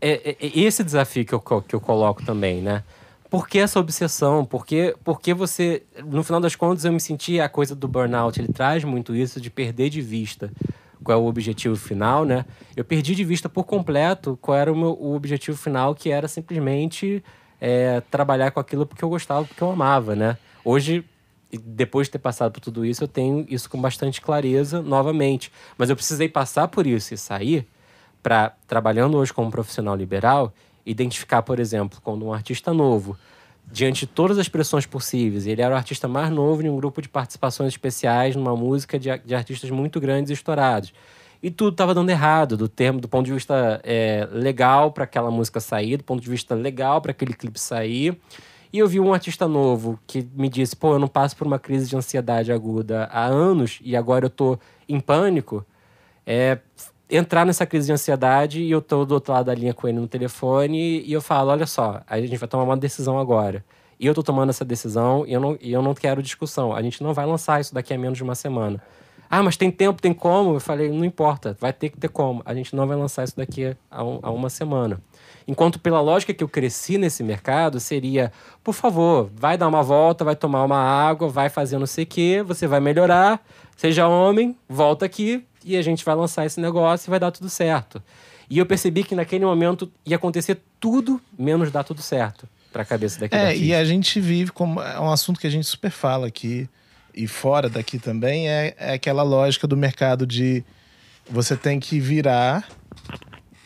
é, é, é esse desafio que eu, que eu coloco também, né? Por que essa obsessão? Por que, por que você. No final das contas, eu me senti a coisa do burnout. Ele traz muito isso de perder de vista qual é o objetivo final, né? Eu perdi de vista por completo qual era o meu o objetivo final, que era simplesmente é, trabalhar com aquilo porque eu gostava, porque eu amava, né? Hoje, depois de ter passado por tudo isso, eu tenho isso com bastante clareza novamente. Mas eu precisei passar por isso e sair para, trabalhando hoje como profissional liberal, identificar, por exemplo, quando um artista novo, diante de todas as pressões possíveis, ele era o artista mais novo em um grupo de participações especiais numa música de, de artistas muito grandes e estourados e tudo estava dando errado, do termo, do ponto de vista é, legal para aquela música sair, do ponto de vista legal para aquele clipe sair. E eu vi um artista novo que me disse: pô, eu não passo por uma crise de ansiedade aguda há anos e agora eu tô em pânico. É, entrar nessa crise de ansiedade e eu tô do outro lado da linha com ele no telefone e eu falo: olha só, a gente vai tomar uma decisão agora. E eu tô tomando essa decisão e eu não, e eu não quero discussão. A gente não vai lançar isso daqui a menos de uma semana. Ah, mas tem tempo, tem como? Eu falei, não importa, vai ter que ter como. A gente não vai lançar isso daqui a, um, a uma semana. Enquanto pela lógica que eu cresci nesse mercado, seria, por favor, vai dar uma volta, vai tomar uma água, vai fazer não sei o quê, você vai melhorar, seja homem, volta aqui e a gente vai lançar esse negócio e vai dar tudo certo. E eu percebi que naquele momento ia acontecer tudo menos dar tudo certo para a cabeça daquele É, artista. e a gente vive como é um assunto que a gente super fala aqui e fora daqui também é, é aquela lógica do mercado de você tem que virar,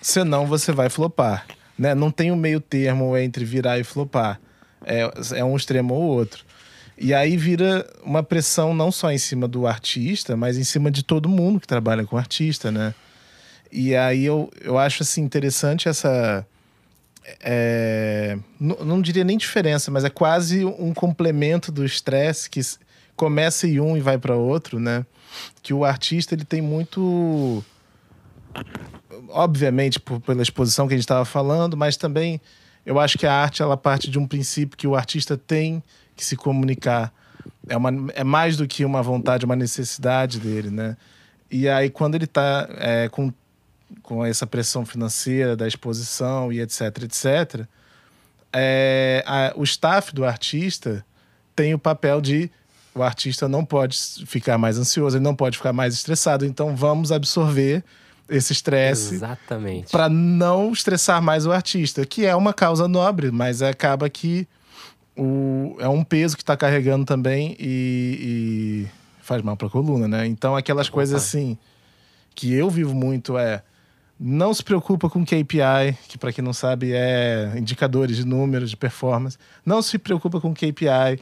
senão você vai flopar. Né? Não tem um meio termo entre virar e flopar. É, é um extremo ou outro. E aí vira uma pressão não só em cima do artista, mas em cima de todo mundo que trabalha com artista, né? E aí eu, eu acho assim interessante essa. É, não, não diria nem diferença, mas é quase um complemento do estresse que começa em um e vai para outro, né? Que o artista ele tem muito obviamente por, pela exposição que a gente estava falando, mas também eu acho que a arte ela parte de um princípio que o artista tem que se comunicar. É, uma, é mais do que uma vontade, uma necessidade dele, né? E aí, quando ele está é, com, com essa pressão financeira da exposição e etc, etc, é, a, o staff do artista tem o papel de o artista não pode ficar mais ansioso, ele não pode ficar mais estressado. Então vamos absorver esse estresse para não estressar mais o artista, que é uma causa nobre, mas acaba que o, é um peso que está carregando também e, e faz mal para a coluna, né? Então aquelas coisas assim que eu vivo muito é não se preocupa com KPI, que para quem não sabe é indicadores de números de performance. Não se preocupa com KPI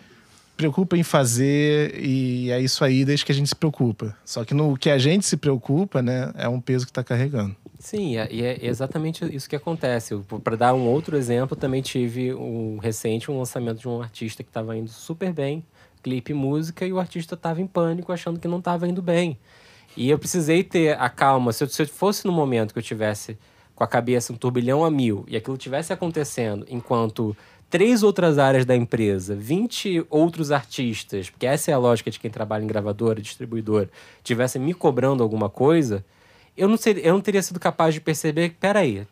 preocupa em fazer e é isso aí desde que a gente se preocupa. Só que no que a gente se preocupa, né, é um peso que está carregando. Sim, é, e é exatamente isso que acontece. Para dar um outro exemplo, também tive um recente um lançamento de um artista que estava indo super bem, clipe música, e o artista estava em pânico, achando que não estava indo bem. E eu precisei ter a calma. Se eu, se eu fosse no momento que eu tivesse com a cabeça um turbilhão a mil e aquilo tivesse acontecendo enquanto três outras áreas da empresa, 20 outros artistas, porque essa é a lógica de quem trabalha em gravadora, distribuidora, tivessem me cobrando alguma coisa, eu não, eu não teria sido capaz de perceber que, peraí,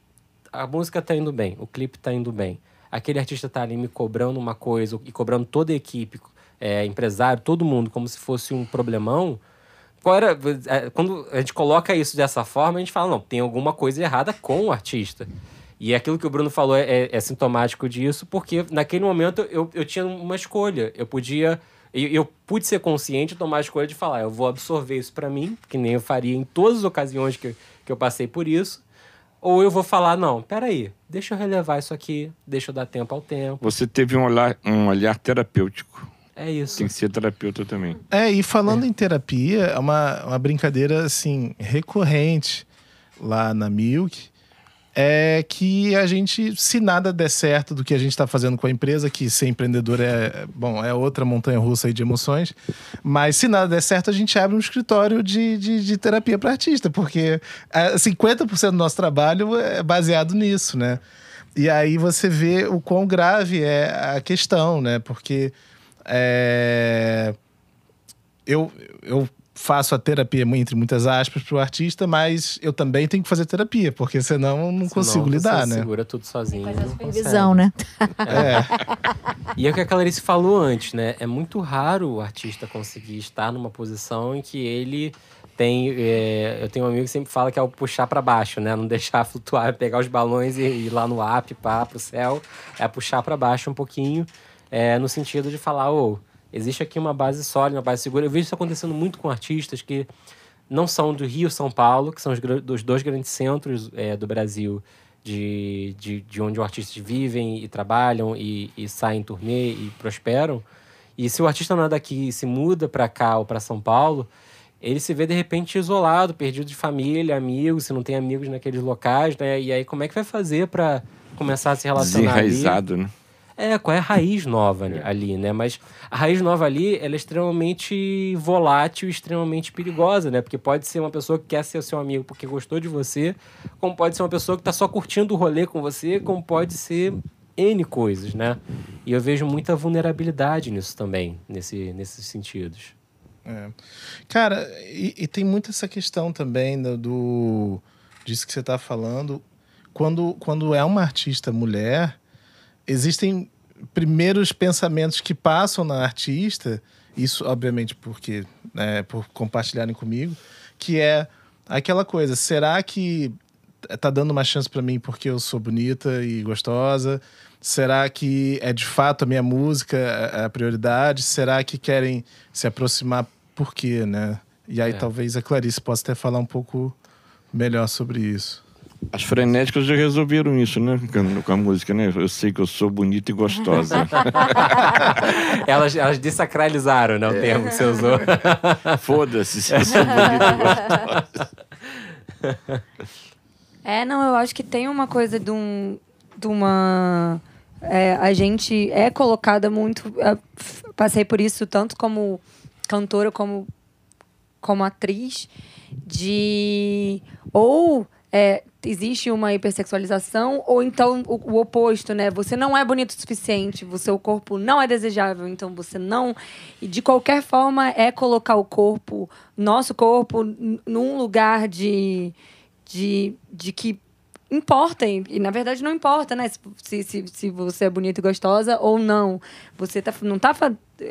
a música está indo bem, o clipe está indo bem, aquele artista está ali me cobrando uma coisa e cobrando toda a equipe é, empresário, todo mundo, como se fosse um problemão, qual era. é, Quando a gente coloca isso dessa forma, a gente fala, não, tem alguma coisa errada com o artista. E aquilo que o Bruno falou é, é- é sintomático disso, porque naquele momento eu, eu tinha uma escolha. Eu podia. Eu, eu pude ser consciente e tomar a escolha de falar, eu vou absorver isso pra mim, que nem eu faria em todas as ocasiões que, que eu passei por isso. Ou eu vou falar, não, peraí, deixa eu relevar isso aqui, deixa eu dar tempo ao tempo. Você teve um olhar, um olhar terapêutico. É isso. Tem que ser terapeuta também. É, e falando em terapia, é uma, uma brincadeira assim recorrente lá na Milk é que a gente, se nada der certo do que a gente está fazendo com a empresa, que ser empreendedor é, bom, é outra montanha russa aí de emoções, mas se nada der certo, a gente abre um escritório de, de, de terapia para artista, porque é, 50% do nosso trabalho é baseado nisso, né? E aí você vê o quão grave é a questão, né? Porque é, eu, eu faço a terapia, entre muitas aspas, para o artista, mas eu também tenho que fazer terapia, porque senão eu não consigo lidar, né? segura tudo sozinho. Faz a supervisão, né? É, E é o que a Clarice falou antes, né? É muito raro o artista conseguir estar numa posição em que ele tem. é, eu tenho um amigo que sempre fala que é o puxar para baixo, né? Não deixar <laughs> flutuar, pegar os balões e ir lá no up, pá, pro céu. É puxar para baixo um pouquinho, é, no sentido de falar, ô, existe aqui uma base sólida, uma base segura. Eu vejo isso acontecendo muito com artistas que não são do Rio São Paulo, que são os, dois grandes centros é, do Brasil de, de, de onde os artistas vivem e trabalham e, e saem em turnê e prosperam. E se o artista não é daqui e se muda para cá ou para São Paulo, ele se vê de repente isolado, perdido de família, amigos, se não tem amigos naqueles locais, né? E aí como é que vai fazer para começar a se relacionar ali? Desenraizado, né? É, qual é a raiz nova ali- ali, né? Mas a raiz nova ali, ela é extremamente volátil extremamente perigosa, né? Porque pode ser uma pessoa que quer ser seu amigo porque gostou de você, como pode ser uma pessoa que tá só curtindo o rolê com você, como pode ser N coisas, né? E eu vejo muita vulnerabilidade nisso também, nesse, nesses sentidos. Cara, e, e tem muito essa questão também do, do- disso que você está falando. Quando, quando é uma artista mulher, existem primeiros pensamentos que passam na artista, isso obviamente porque né, por compartilharem comigo, que é aquela coisa, será que tá dando uma chance para mim porque eu sou bonita e gostosa? Será que é de fato a minha música a- prioridade? Será que querem se aproximar por quê, né? E aí É. talvez a Clarice possa até falar um pouco melhor sobre isso. As frenéticas já resolveram isso, né? Com a música, né? Eu sei que eu sou bonita e gostosa. <laughs> elas, elas desacralizaram, né? O termo que você usou. <laughs> Foda-se se eu sou bonita e gostosa. É, não, eu acho que tem uma coisa de um. De uma. é, a gente é colocada muito. é, passei por isso tanto como cantora como, como atriz, de. Ou é, existe uma hipersexualização, ou então o, o oposto, né? Você não é bonito o suficiente, o seu corpo não é desejável, então você não. E de qualquer forma, é colocar o corpo, nosso corpo, num lugar de de, de que importa, e na verdade não importa, né? Se, se, se você é bonita e gostosa ou não. Você tá, não, tá,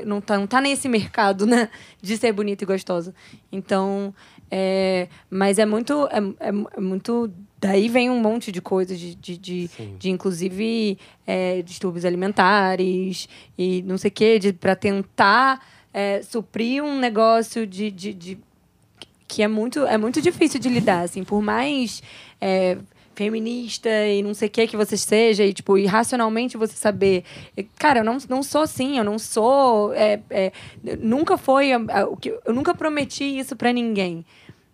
não, tá, não tá nesse mercado, né? De ser bonita e gostosa. Então, é, mas é muito, é, é, é muito... Daí vem um monte de coisas, de, de, de, de inclusive é, distúrbios alimentares e não sei o quê, para tentar é, suprir um negócio de, de, de que é muito, é muito difícil de lidar, assim, por mais é, feminista e não sei o que que você seja, e, tipo, irracionalmente você saber. Cara, eu não, não sou assim, eu não sou. é, é, nunca foi. que Eu nunca prometi isso pra ninguém.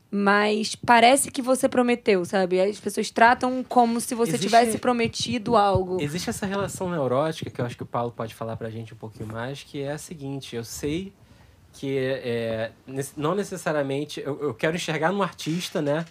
Mas parece que você prometeu, sabe? As pessoas tratam como se você Existe- tivesse prometido algo. Existe essa relação neurótica que eu acho que o Paulo pode falar pra gente um pouquinho mais, que é a seguinte: eu sei que é, não necessariamente eu, eu quero enxergar no artista, né?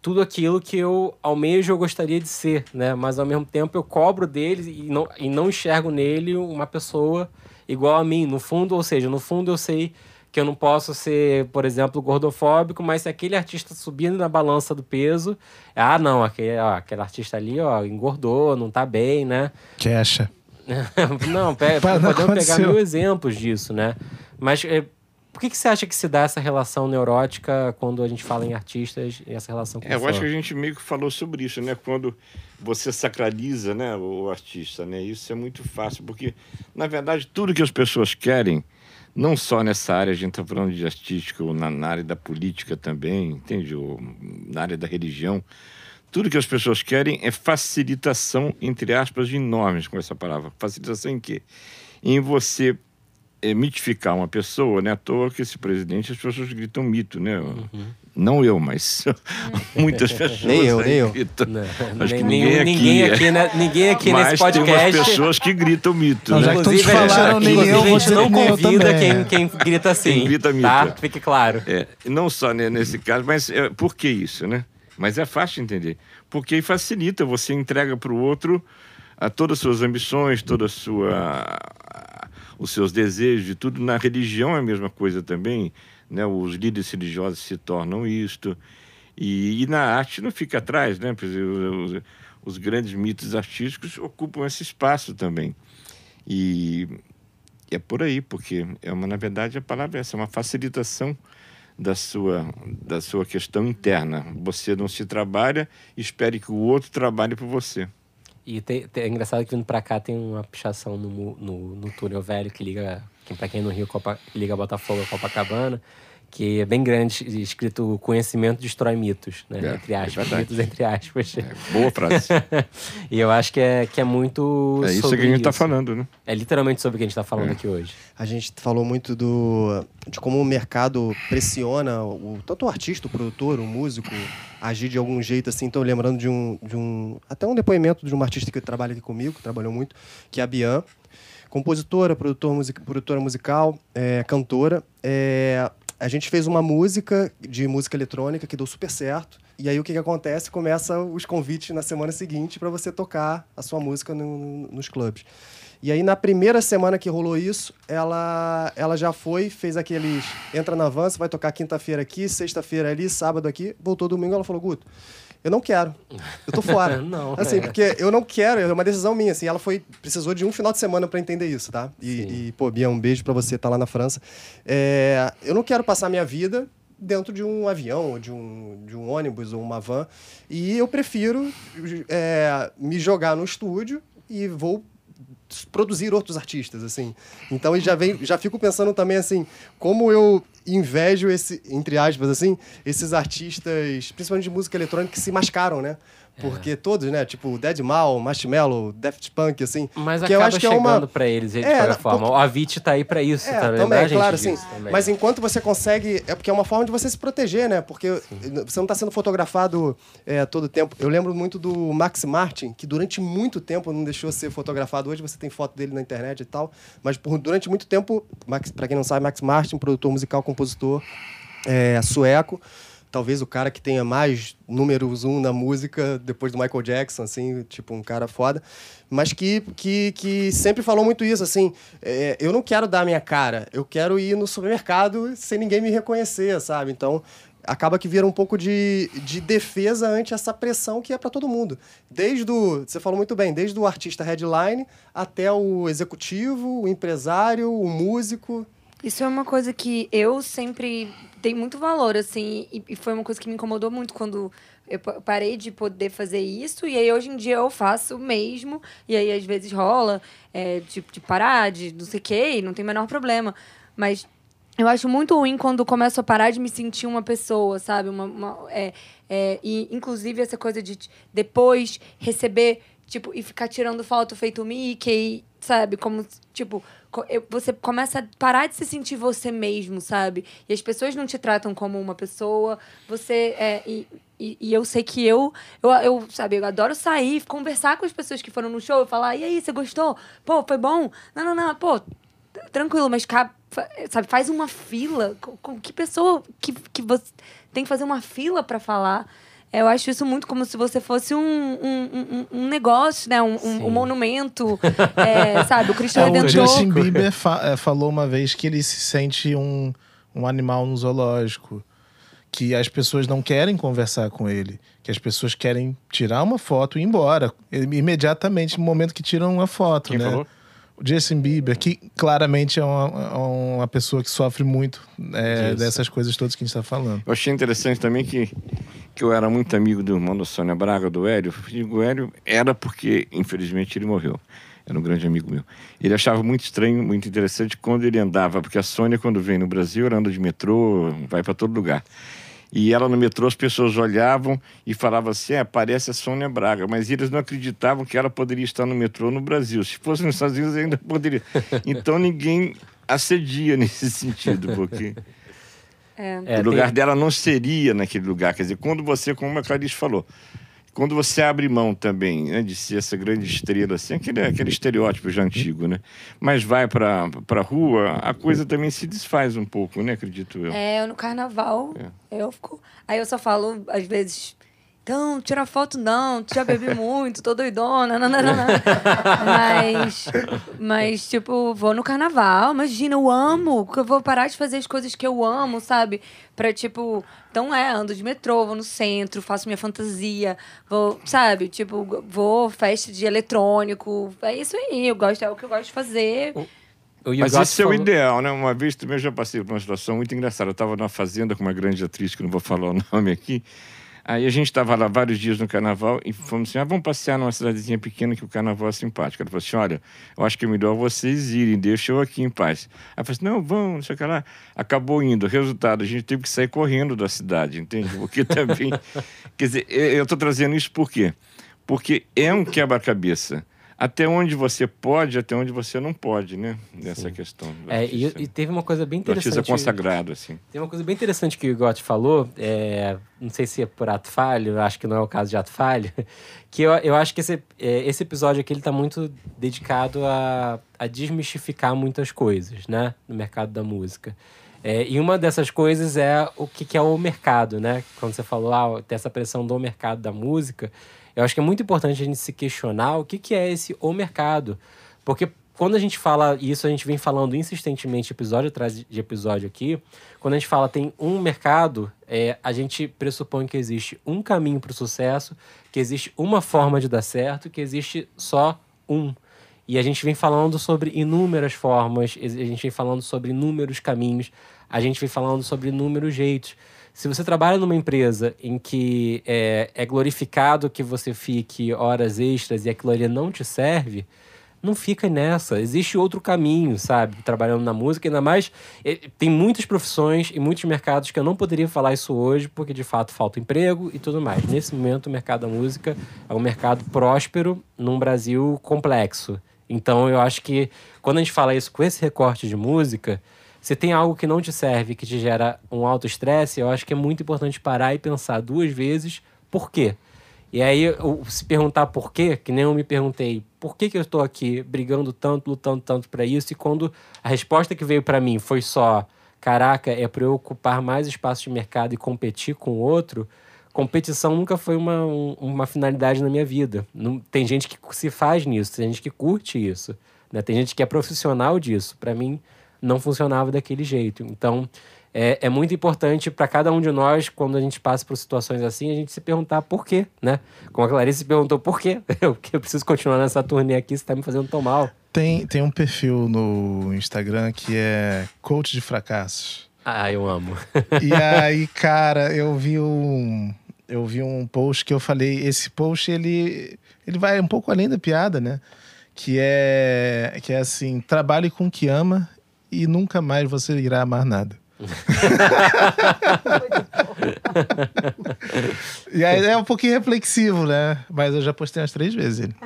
Tudo aquilo que eu almejo eu gostaria de ser, né? Mas ao mesmo tempo eu cobro dele e não, e não enxergo nele uma pessoa igual a mim. No fundo, ou seja, no fundo eu sei que eu não posso ser, por exemplo, gordofóbico, mas se aquele artista subindo na balança do peso, ah, não, aquele, ó, aquele artista ali, ó, engordou, não tá bem, né? Queixa. <laughs> não, pe <laughs> Pá, não podemos pegar aconteceu. mil exemplos disso, né? Mas é, por que, que você acha que se dá essa relação neurótica quando a gente fala em artistas e essa relação com É, o eu fã? acho que a gente meio que falou sobre isso, né? Quando você sacraliza né, o artista, né? Isso é muito fácil, porque, na verdade, tudo que as pessoas querem, não só nessa área, a gente está falando de artística, na, na área da política também, entende? Ou na área da religião, tudo que as pessoas querem é facilitação, entre aspas, enormes com essa palavra. Facilitação em quê? Em você é, mitificar uma pessoa, né? À toa que esse presidente, as pessoas gritam mito, né? Não eu, mas <laughs> muitas pessoas Nem eu, nem eu. gritam. Não, Acho que nem- ninguém aqui ninguém é. aqui, né, ninguém aqui mas nesse podcast. tem umas pessoas que gritam mito, Não, né? já Inclusive, a gente- falaram, nem inclusive, eu a gente não nem convida quem, quem grita assim. Quem grita mito. Tá? Fique claro. É, não só né, nesse caso, mas é, por que isso, né? Mas é fácil de entender. Porque facilita, você entrega para o outro a todas as suas ambições, toda a sua os seus desejos e tudo. Na religião é a mesma coisa também, né? Os líderes religiosos se tornam isto. E, e na arte não fica atrás, né? Exemplo, os, os grandes mitos artísticos ocupam esse espaço também. E é por aí, porque é uma, na verdade, a palavra é essa, é uma facilitação da sua, da sua questão interna. Você não se trabalha, espere que o outro trabalhe por você. E é engraçado que vindo pra cá tem uma pichação no, no, no túnel velho que liga, que pra quem é no Rio, Copa, liga Botafogo a Copacabana, que é bem grande, escrito conhecimento destrói mitos, né? É, entre é aspas, verdade. mitos entre aspas. É, boa frase. <laughs> e eu acho que é, que é muito é isso sobre que a gente está falando, né? É literalmente sobre o que a gente tá falando É. aqui hoje. A gente falou muito do, de como o mercado pressiona o, tanto o artista, o produtor, o músico, agir de algum jeito assim. Então, lembrando de um, de um. Até um depoimento de uma artista que trabalha aqui comigo, que trabalhou muito, que é a Bian. Compositora, music, produtora musical, é, cantora. É, a gente fez uma música de música eletrônica que deu super certo. E aí o que, que acontece? Começa os convites na semana seguinte para você tocar a sua música no- no- nos clubes. E aí, na primeira semana que rolou isso, ela, ela já foi, fez aqueles. Entra na van, você vai tocar quinta-feira aqui, sexta-feira ali, sábado aqui. Voltou domingo, ela falou: Guto, eu não quero. Eu tô fora. <laughs> Não, Assim, é. porque eu não quero, é uma decisão minha. Assim, ela foi. Precisou de um final de semana para entender isso, tá? E, e, pô, Bia, um beijo para você estar lá na França. É, eu não quero passar minha vida dentro de um avião, ou de um, de um ônibus ou uma van. E eu prefiro é, me jogar no estúdio e vou produzir outros artistas, assim. Então, eu já, vem, já fico pensando também, assim, como eu invejo esse, entre aspas, assim, esses artistas, principalmente de música eletrônica, que se mascaram, né? Porque todos, né? Tipo, Dead Mal, Marshmello, Daft Punk, assim. Mas que eu acaba acho que é chegando uma... pra eles de É, qualquer forma. porque- O Avicii tá aí pra isso, É, tá também, gente, claro, sim. também. Mas enquanto você consegue. É porque é uma forma de você se proteger, né? Porque você não está sendo fotografado é, todo o tempo. Eu lembro muito do Max Martin, que durante muito tempo não deixou ser fotografado. Hoje você tem foto dele na internet e tal. Mas por, durante muito tempo, Max, pra quem não sabe, Max Martin, produtor musical, compositor é, sueco. Talvez o cara que tenha mais números um na música depois do Michael Jackson, assim, tipo, um cara foda. Mas que, que, que sempre falou muito isso, assim, é, eu não quero dar minha cara, eu quero ir no supermercado sem ninguém me reconhecer, sabe? Então, acaba que vira um pouco de, de defesa ante essa pressão que é para todo mundo. Desde o, você falou muito bem, desde o artista headline até o executivo, o empresário, o músico. Isso é uma coisa que eu sempre dei muito valor, assim, e, e foi uma coisa que me incomodou muito quando eu pa- parei de poder fazer isso, e aí hoje em dia eu faço mesmo, e aí às vezes rola é, de, de parar, de não sei o quê, não tem o menor problema. Mas eu acho muito ruim quando começo a parar de me sentir uma pessoa, sabe? Uma, uma- é, é, e, inclusive, essa coisa de depois receber, tipo, e ficar tirando foto feito Mickey, sabe? Como, tipo, você começa a parar de se sentir você mesmo, sabe? E as pessoas não te tratam como uma pessoa, você... É, e, e, e eu sei que eu, eu, eu, sabe, eu adoro sair, conversar com as pessoas que foram no show, falar, e aí, você gostou? Pô, foi bom? Não, não, não, pô, tranquilo, mas fa- sabe, faz uma fila. Com, com que pessoa que, que você tem que fazer uma fila para falar? É, Eu acho isso muito como se você fosse um, um, um- um negócio, né? Um, um- um monumento, <laughs> é, sabe? O Cristo É, o Redentor. Justin Bieber fa- é, falou uma vez que ele se sente um, um animal no zoológico. que as pessoas não querem conversar com ele, que as pessoas querem tirar uma foto e ir embora imediatamente no momento que tiram uma foto, Quem né? falou? O Justin Bieber, que claramente é uma, uma pessoa que sofre muito é, dessas coisas todas que a gente está falando. Eu achei interessante também que, que eu era muito amigo do irmão da Sônia Braga, do Hélio. Digo Hélio era porque, infelizmente, ele morreu. Era um grande amigo meu. Ele achava muito estranho, muito interessante quando ele andava, porque a Sônia, quando vem no Brasil, ela anda de metrô, vai para todo lugar. E ela no metrô, as pessoas olhavam e falavam assim: é, parece a Sônia Braga. Mas eles não acreditavam que ela poderia estar no metrô no Brasil. Se fosse nos Estados Unidos, ainda poderia. <laughs> Então ninguém acedia nesse sentido, porque É, o tem- lugar dela não seria naquele lugar. Quer dizer, quando você, como a Clarice falou, quando você abre mão também né, de ser essa grande estrela, assim, aquele, aquele estereótipo já antigo, né? Mas vai para a rua, a coisa também se desfaz um pouco, né? Acredito eu. É, eu no carnaval, É. eu fico. Aí eu só falo, às vezes, então, tira foto não, tu já bebi muito, tô doidona, não, não, não, não. Mas, mas, tipo, vou no carnaval, imagina, eu amo, que eu vou parar de fazer as coisas que eu amo, sabe? Pra, tipo, então é, ando de metrô, vou no centro, faço minha fantasia, vou, sabe? Tipo, vou festa de eletrônico, é isso aí, eu gosto, é o que eu gosto de fazer. o Mas esse é o ideal, né? Uma vez também eu já passei por uma situação muito engraçada. Eu estava numa fazenda com uma grande atriz, que eu não vou falar o <laughs> nome aqui. Aí a gente estava lá vários dias no carnaval e fomos assim: ah, vamos passear numa cidadezinha pequena que o carnaval é simpático. Ela falou assim: olha, eu acho que é melhor vocês irem, deixa eu aqui em paz. Aí eu falei assim: não, vamos, não sei o que lá. Acabou indo. Resultado, a gente teve que sair correndo da cidade, entende? Porque <laughs> também. quer dizer, eu estou trazendo isso por quê? Porque é um quebra-cabeça. Até onde você pode, até onde você não pode, né? Nessa questão. do É, e, e teve uma coisa bem Do artista interessante. consagrado, assim. Tem uma coisa bem interessante que o Gotti falou, é, não sei se é por ato falho, acho que não é o caso de ato falho, <laughs> que eu, eu acho que esse, é, esse episódio aqui ele tá muito dedicado a, a desmistificar muitas coisas, né, no mercado da música. É, e uma dessas coisas é o que, que é o mercado, né? Quando você falou, ah, tem essa pressão do mercado da música, eu acho que é muito importante a gente se questionar o que, que é esse o mercado. Porque quando a gente fala isso, a gente vem falando insistentemente episódio atrás de episódio aqui. Quando a gente fala tem um mercado, é, a gente pressupõe que existe um caminho para o sucesso, que existe uma forma de dar certo, que existe só um. E a gente vem falando sobre inúmeras formas, a gente vem falando sobre inúmeros caminhos, a gente vem falando sobre inúmeros jeitos. Se você trabalha numa empresa em que é, é glorificado que você fique horas extras e aquilo ali não te serve, não fica nessa. Existe outro caminho, sabe? Trabalhando na música, ainda mais. eh, Tem muitas profissões e muitos mercados que eu não poderia falar isso hoje, porque de fato falta emprego e tudo mais. Nesse momento, o mercado da música é um mercado próspero num Brasil complexo. Então, eu acho que quando a gente fala isso com esse recorte de música, se tem algo que não te serve, que te gera um alto estresse, eu acho que é muito importante parar e pensar duas vezes por quê. E aí, se perguntar por quê, que nem eu me perguntei, por que, que eu estou aqui brigando tanto, lutando tanto para isso, e quando a resposta que veio para mim foi só, caraca, é para eu ocupar mais espaço de mercado e competir com o outro, competição nunca foi uma, um- uma finalidade na minha vida. Não, tem gente que se faz nisso, tem gente que curte isso, né? tem gente que é profissional disso. Para mim, não funcionava daquele jeito. Então, é, é muito importante para cada um de nós, quando a gente passa por situações assim, a gente se perguntar por quê, né? Como a Clarice se perguntou por quê, <laughs> porque eu preciso continuar nessa turnê aqui, você tá me fazendo tão mal. Tem, tem um perfil no Instagram que é coach de fracassos. Ah, eu amo. E <laughs> aí, cara, eu vi um. Eu vi um post que eu falei, esse post ele, ele vai um pouco além da piada, né? Que é, que é assim, trabalhe com o que ama e nunca mais você irá amar nada. e aí é um pouquinho reflexivo, né? Mas eu já postei umas três vezes ele. <laughs>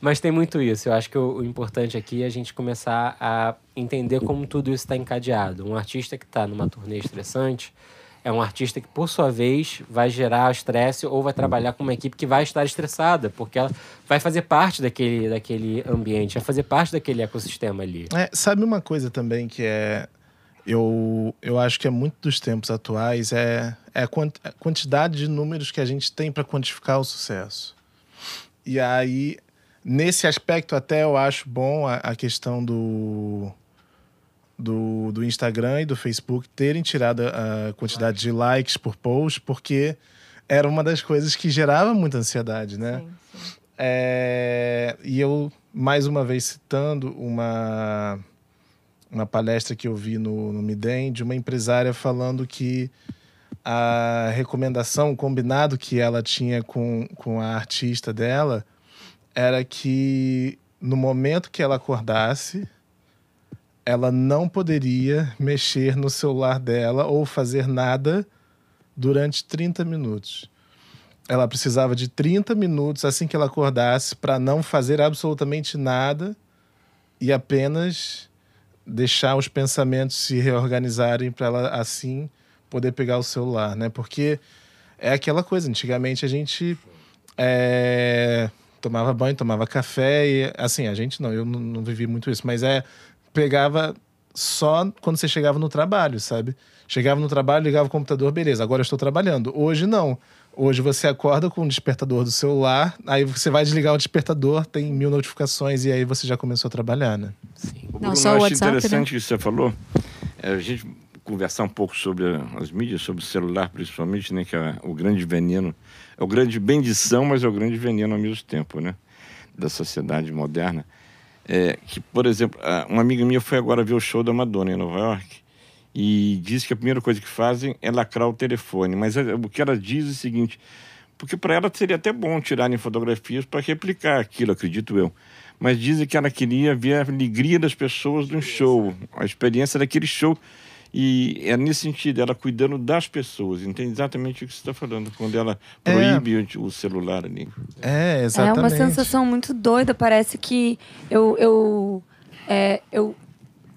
Mas tem muito isso. Eu acho que o, o importante aqui é a gente começar a entender como tudo isso está encadeado. Um artista que está numa turnê estressante é um artista que, por sua vez, vai gerar estresse ou vai trabalhar com uma equipe que vai estar estressada, porque ela vai fazer parte daquele, daquele ambiente, vai fazer parte daquele ecossistema ali. É, sabe uma coisa também que é. Eu, eu acho que é muito dos tempos atuais é, é a quant- a quantidade de números que a gente tem para quantificar o sucesso. E aí, nesse aspecto, até eu acho bom a, a questão do, do, do Instagram e do Facebook terem tirado a quantidade de likes por post, porque era uma das coisas que gerava muita ansiedade, né? Sim, sim. É, e eu, mais uma vez, citando uma, uma palestra que eu vi no, no Midem, de uma empresária falando que a recomendação, o combinado que ela tinha com, com a artista dela, era que no momento que ela acordasse, ela não poderia mexer no celular dela ou fazer nada durante 30 minutos. Ela precisava de 30 minutos assim que ela acordasse para não fazer absolutamente nada e apenas deixar os pensamentos se reorganizarem para ela assim poder pegar o celular, né? Porque é aquela coisa, antigamente a gente é, tomava banho, tomava café e assim, a gente não, eu não, não vivi muito isso, mas é pegava só quando você chegava no trabalho, sabe? Chegava no trabalho, ligava o computador, beleza, agora eu estou trabalhando. Hoje não. Hoje você acorda com o despertador do celular, aí você vai desligar o despertador, tem mil notificações e aí você já começou a trabalhar, né? Sim. O Não, Bruno, só eu o acho WhatsApp, né? interessante o que você falou. É, a gente conversar um pouco sobre as mídias, sobre o celular principalmente, né? Que é o grande veneno. É o grande bendição, mas é o grande veneno ao mesmo tempo, né? Da sociedade moderna. É, que, por exemplo, uma amiga minha foi agora ver o show da Madonna em Nova York e disse que a primeira coisa que fazem é lacrar o telefone. Mas é, o que ela diz é o seguinte: porque para ela seria até bom tirarem fotografias para replicar aquilo, acredito eu. Mas dizem que ela queria ver a alegria das pessoas no show, a experiência daquele show. E é nesse sentido, ela cuidando das pessoas, entende exatamente o que você está falando, quando ela É. proíbe o- o celular ali. É, É exatamente. uma sensação muito doida. Parece que eu, eu, é, eu,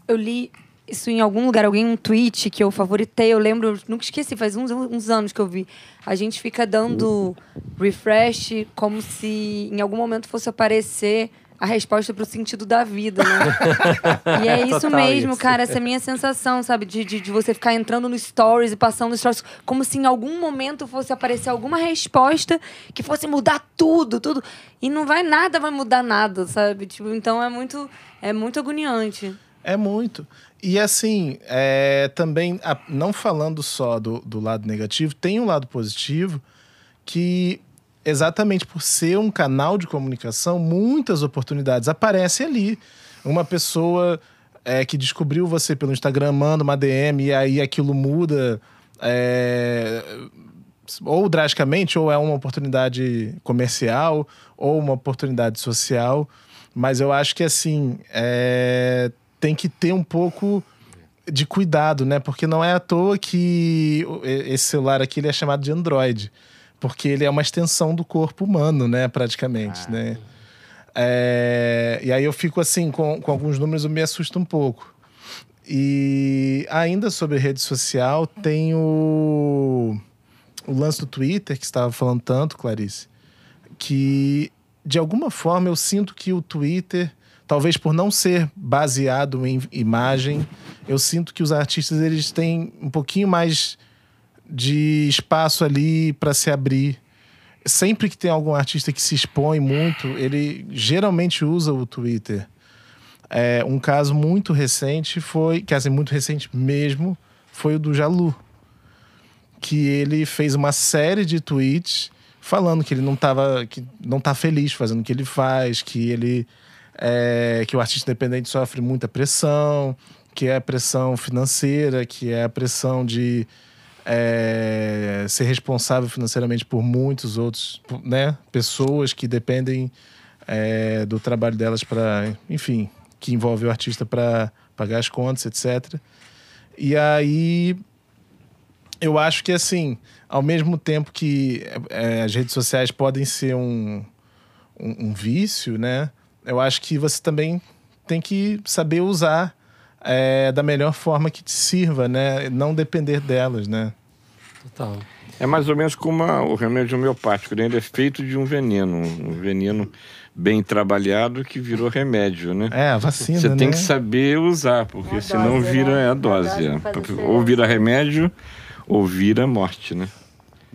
eu li isso em algum lugar, alguém um tweet que eu favoritei. Eu lembro, eu nunca esqueci, faz uns, uns anos que eu vi. A gente fica dando refresh como se em algum momento fosse aparecer a resposta pro sentido da vida, né? <laughs> e é isso Total mesmo, isso. cara. Essa é a minha sensação, sabe? De, de, de você ficar entrando no stories e passando no stories, como se em algum momento fosse aparecer alguma resposta que fosse mudar tudo, tudo. E não vai nada, vai mudar nada, sabe? Tipo, então é muito, é muito agoniante. É muito. E assim, é, também, a- não falando só do, do lado negativo, tem um lado positivo que, exatamente por ser um canal de comunicação, muitas oportunidades aparecem ali. Uma pessoa é, que descobriu você pelo Instagram manda uma DM e aí aquilo muda. é, ou drasticamente, ou é uma oportunidade comercial, ou uma oportunidade social. Mas eu acho que, assim, é, tem que ter um pouco de cuidado, né? Porque não é à toa que esse celular aqui ele é chamado de Android. Porque ele é uma extensão do corpo humano, né? Praticamente, né? É, e aí eu fico assim, com, com alguns números eu me assusto um pouco. E ainda sobre rede social, tem o, o lance do Twitter, que você estava falando tanto, Clarice, que de alguma forma eu sinto que o Twitter, talvez por não ser baseado em imagem, eu sinto que os artistas eles têm um pouquinho mais de espaço ali para se abrir. Sempre que tem algum artista que se expõe muito, ele geralmente usa o Twitter. É, um caso muito recente foi, que assim, muito recente mesmo, foi o do Jalu. Que ele fez uma série de tweets falando que ele não tava, que não tá feliz fazendo o que ele faz, que ele é, que o artista independente sofre muita pressão, que é a pressão financeira, que é a pressão de é, ser responsável financeiramente por muitos outros, né, pessoas que dependem é, do trabalho delas para, enfim, que envolve o artista para pagar as contas, etc. E aí eu acho que assim, ao mesmo tempo que é, as redes sociais podem ser um, um, um vício, né? Eu acho que você também tem que saber usar é, da melhor forma que te sirva, né? Não depender delas, né? Total. É mais ou menos como a- o remédio homeopático, né? Ele é feito de um veneno, um veneno bem trabalhado que virou remédio, né? É, a vacina, Você né? tem que saber usar, porque É a senão dose, vira né? a A dose. dose é. a Ou vira remédio, ou vira morte, né?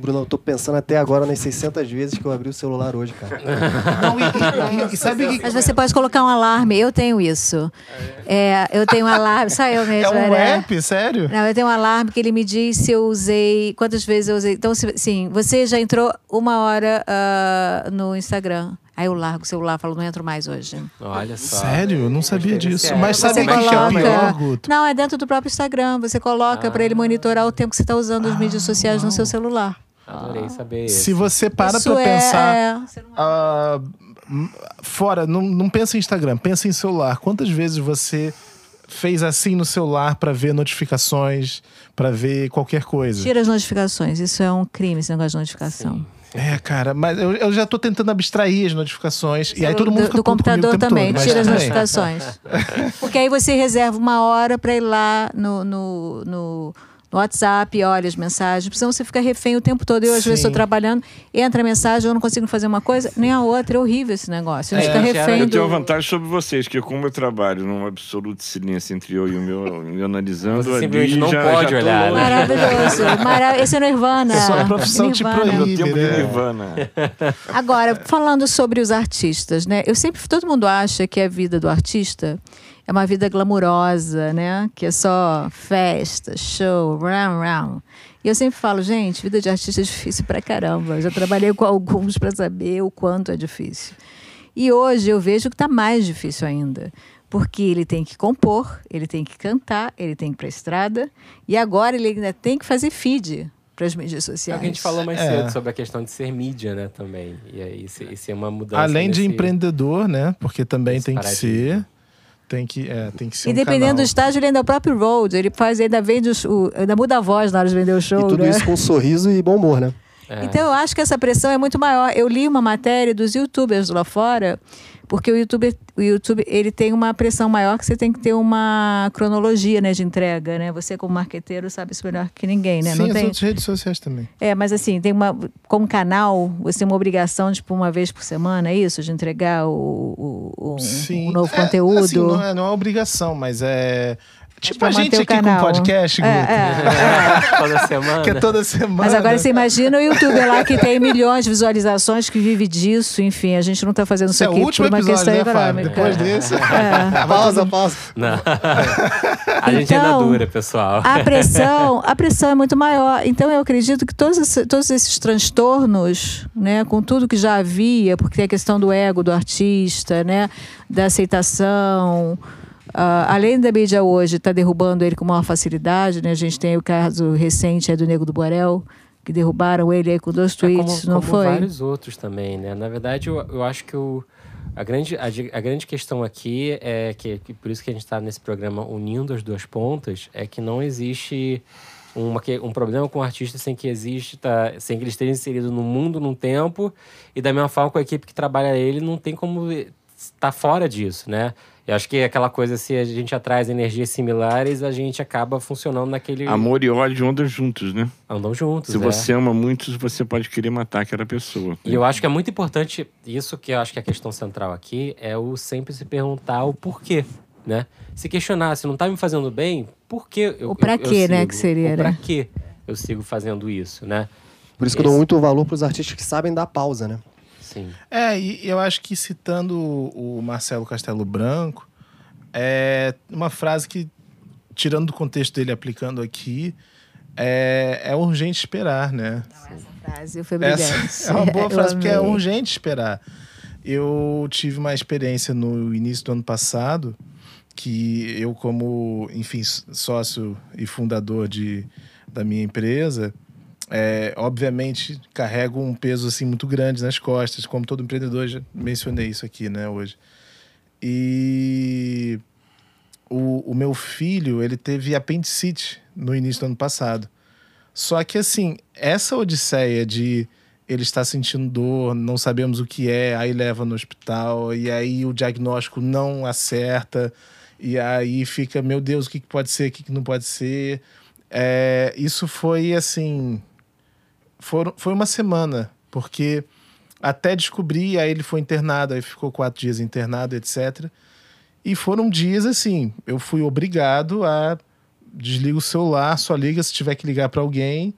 Bruno, eu tô pensando até agora nas 600 vezes que eu abri o celular hoje, cara. <laughs> Não, e, e- e sabe que Mas você pode colocar um alarme. Eu tenho isso. É, eu tenho um alarme. Só eu <laughs> é mesmo. um era- app, sério? Não, eu tenho um alarme que ele me diz se eu usei. Quantas vezes eu usei. Então, se- sim, você já entrou uma hora ah, no Instagram. Aí eu largo o celular falo, não entro mais hoje. Olha só. Sério? Eu não sabia disso. Mas app. sabe o Você que é coloca- pior, Guto? Não, é dentro do próprio Instagram. Você coloca para ele monitorar o tempo que você está usando as mídias sociais no seu celular. Adorei saber isso. Se você para Isso pra é- pensar. é, não- ah, m- fora, não, não pensa em Instagram, pensa em celular. Quantas vezes você fez assim no celular pra ver notificações, pra ver qualquer coisa? Tira as notificações. Isso é um crime, esse negócio de notificação. É, cara, mas eu, eu já tô tentando abstrair as notificações. e aí todo mundo do, fica do puto comigo o computador tempo também, todo, mas tira as tudo bem. notificações. <laughs> Porque aí você reserva uma hora para ir lá no, no, no, no WhatsApp, olha as mensagens, senão você fica refém o tempo todo. Eu, às vezes, Sim. estou trabalhando, entra a mensagem, eu não consigo fazer uma coisa, nem a outra. É horrível esse negócio. A gente É, fica refém Eu do... tenho uma vantagem sobre vocês, que como eu trabalho num absoluto silêncio entre eu e o meu, me analisando, Você ali simplesmente não já, pode já olhar, né? Maravilhoso. Mara... Esse é o Nirvana. Sua profissão te Nirvana. Meu proíbe. tempo de né? Nirvana. <laughs> Agora, falando sobre os artistas, né? Eu sempre, todo mundo acha que a vida do artista é uma vida glamurosa, né? Que é só festa, show, round, round. E eu sempre falo, gente, vida de artista é difícil pra caramba. Eu já trabalhei com alguns para saber o quanto é difícil. E hoje eu vejo que está mais difícil ainda. Porque ele tem que compor, ele tem que cantar, ele tem que ir pra estrada. E agora ele ainda tem que fazer feed para as mídias É o sociais. que a gente falou mais É. cedo sobre a questão de ser mídia, né, também. E aí, isso, isso é uma mudança. Além de nesse- empreendedor, né? Porque também Esse tem que ser. Tem que, é, tem que ser E um dependendo canal. do estágio, ele ainda é o próprio road. Ele faz, ainda vende os- o, ainda muda a voz na hora de vender o show, E tudo né? isso com um sorriso e bom humor, né? É. <laughs> Então eu acho que essa pressão é muito maior. Eu li uma matéria dos youtubers lá fora, porque o YouTube, o YouTube ele tem uma pressão maior que você tem que ter uma cronologia né, de entrega, né? Você como marqueteiro sabe isso melhor que ninguém, né? Sim, Não as tem... outras redes sociais também. É, mas assim, tem uma. Como canal, você tem uma obrigação, tipo, uma vez por semana, é isso? De entregar o, o, o- um novo É, conteúdo. assim, não, é, não é obrigação, mas é. Tipo pra a gente aqui com canal. o podcast, Guto, É, <laughs> é. Toda semana. que é toda semana. Mas agora você imagina o youtuber lá que tem milhões de visualizações, que vive disso, enfim, a gente não está fazendo isso Esse é o aqui último por uma episódio, questão né, Fábio? econômica. Depois desse. É. <laughs> Pausa, pausa. Não. <laughs> a gente ainda Então, dura, pessoal. A pressão, a pressão é muito maior. Então eu acredito que todos, esse- todos esses transtornos, né, com tudo que já havia, porque tem a questão do ego do artista, né, da aceitação, ah, além da mídia hoje estar derrubando ele com maior facilidade, né, a gente tem o caso recente do Nego do Borel, que derrubaram ele com dois É tweets, como, não como foi? vários outros também, né? Na verdade, eu, eu acho que o, a, grande, a, a grande questão aqui é que, que por isso que a gente está nesse programa unindo as duas pontas, é que não existe uma, um problema com o artista sem que exista, sem que ele esteja inserido no mundo, num tempo, e da mesma forma com a equipe que trabalha ele, não tem como estar fora disso, né? Eu acho que é aquela coisa, se a gente atrai energias similares, a gente acaba funcionando naquele... Amor e ódio andam juntos, né? Andam juntos, Se é. você ama muitos, você pode querer matar aquela pessoa. E eu acho que é muito importante, isso que eu acho que é a questão central aqui, é o sempre se perguntar o porquê, né? Se questionar, se não tá me fazendo bem, por que eu O pra eu- eu quê, né, que seria, O pra né? quê eu sigo fazendo isso, né? Por isso que eu dou Esse- muito valor para os artistas que sabem dar pausa, né? Sim. É, e eu acho que citando o Marcelo Castelo Branco, é uma frase que, tirando do contexto dele aplicando aqui, é, é urgente esperar, né? Essa frase foi brilhante. Essa <laughs> é uma boa frase, porque é urgente esperar. Eu tive uma experiência no início do ano passado, que eu, como, enfim, sócio e fundador de, da minha empresa, é, obviamente carrego um peso assim muito grande nas costas, como todo empreendedor, já mencionei isso aqui, né, hoje. E o, o meu filho, ele teve apendicite no início do ano passado. Só que assim, essa odisseia de ele está sentindo dor, não sabemos o que é, aí leva no hospital, e aí o diagnóstico não acerta, e aí fica, meu Deus, o que pode ser, o que que não pode ser. É, isso foi assim. Foram, foi uma semana, porque até descobrir, aí ele foi internado, aí ficou quatro dias internado, etc. E foram dias assim, eu fui obrigado a desliga o celular, só liga se tiver que ligar para alguém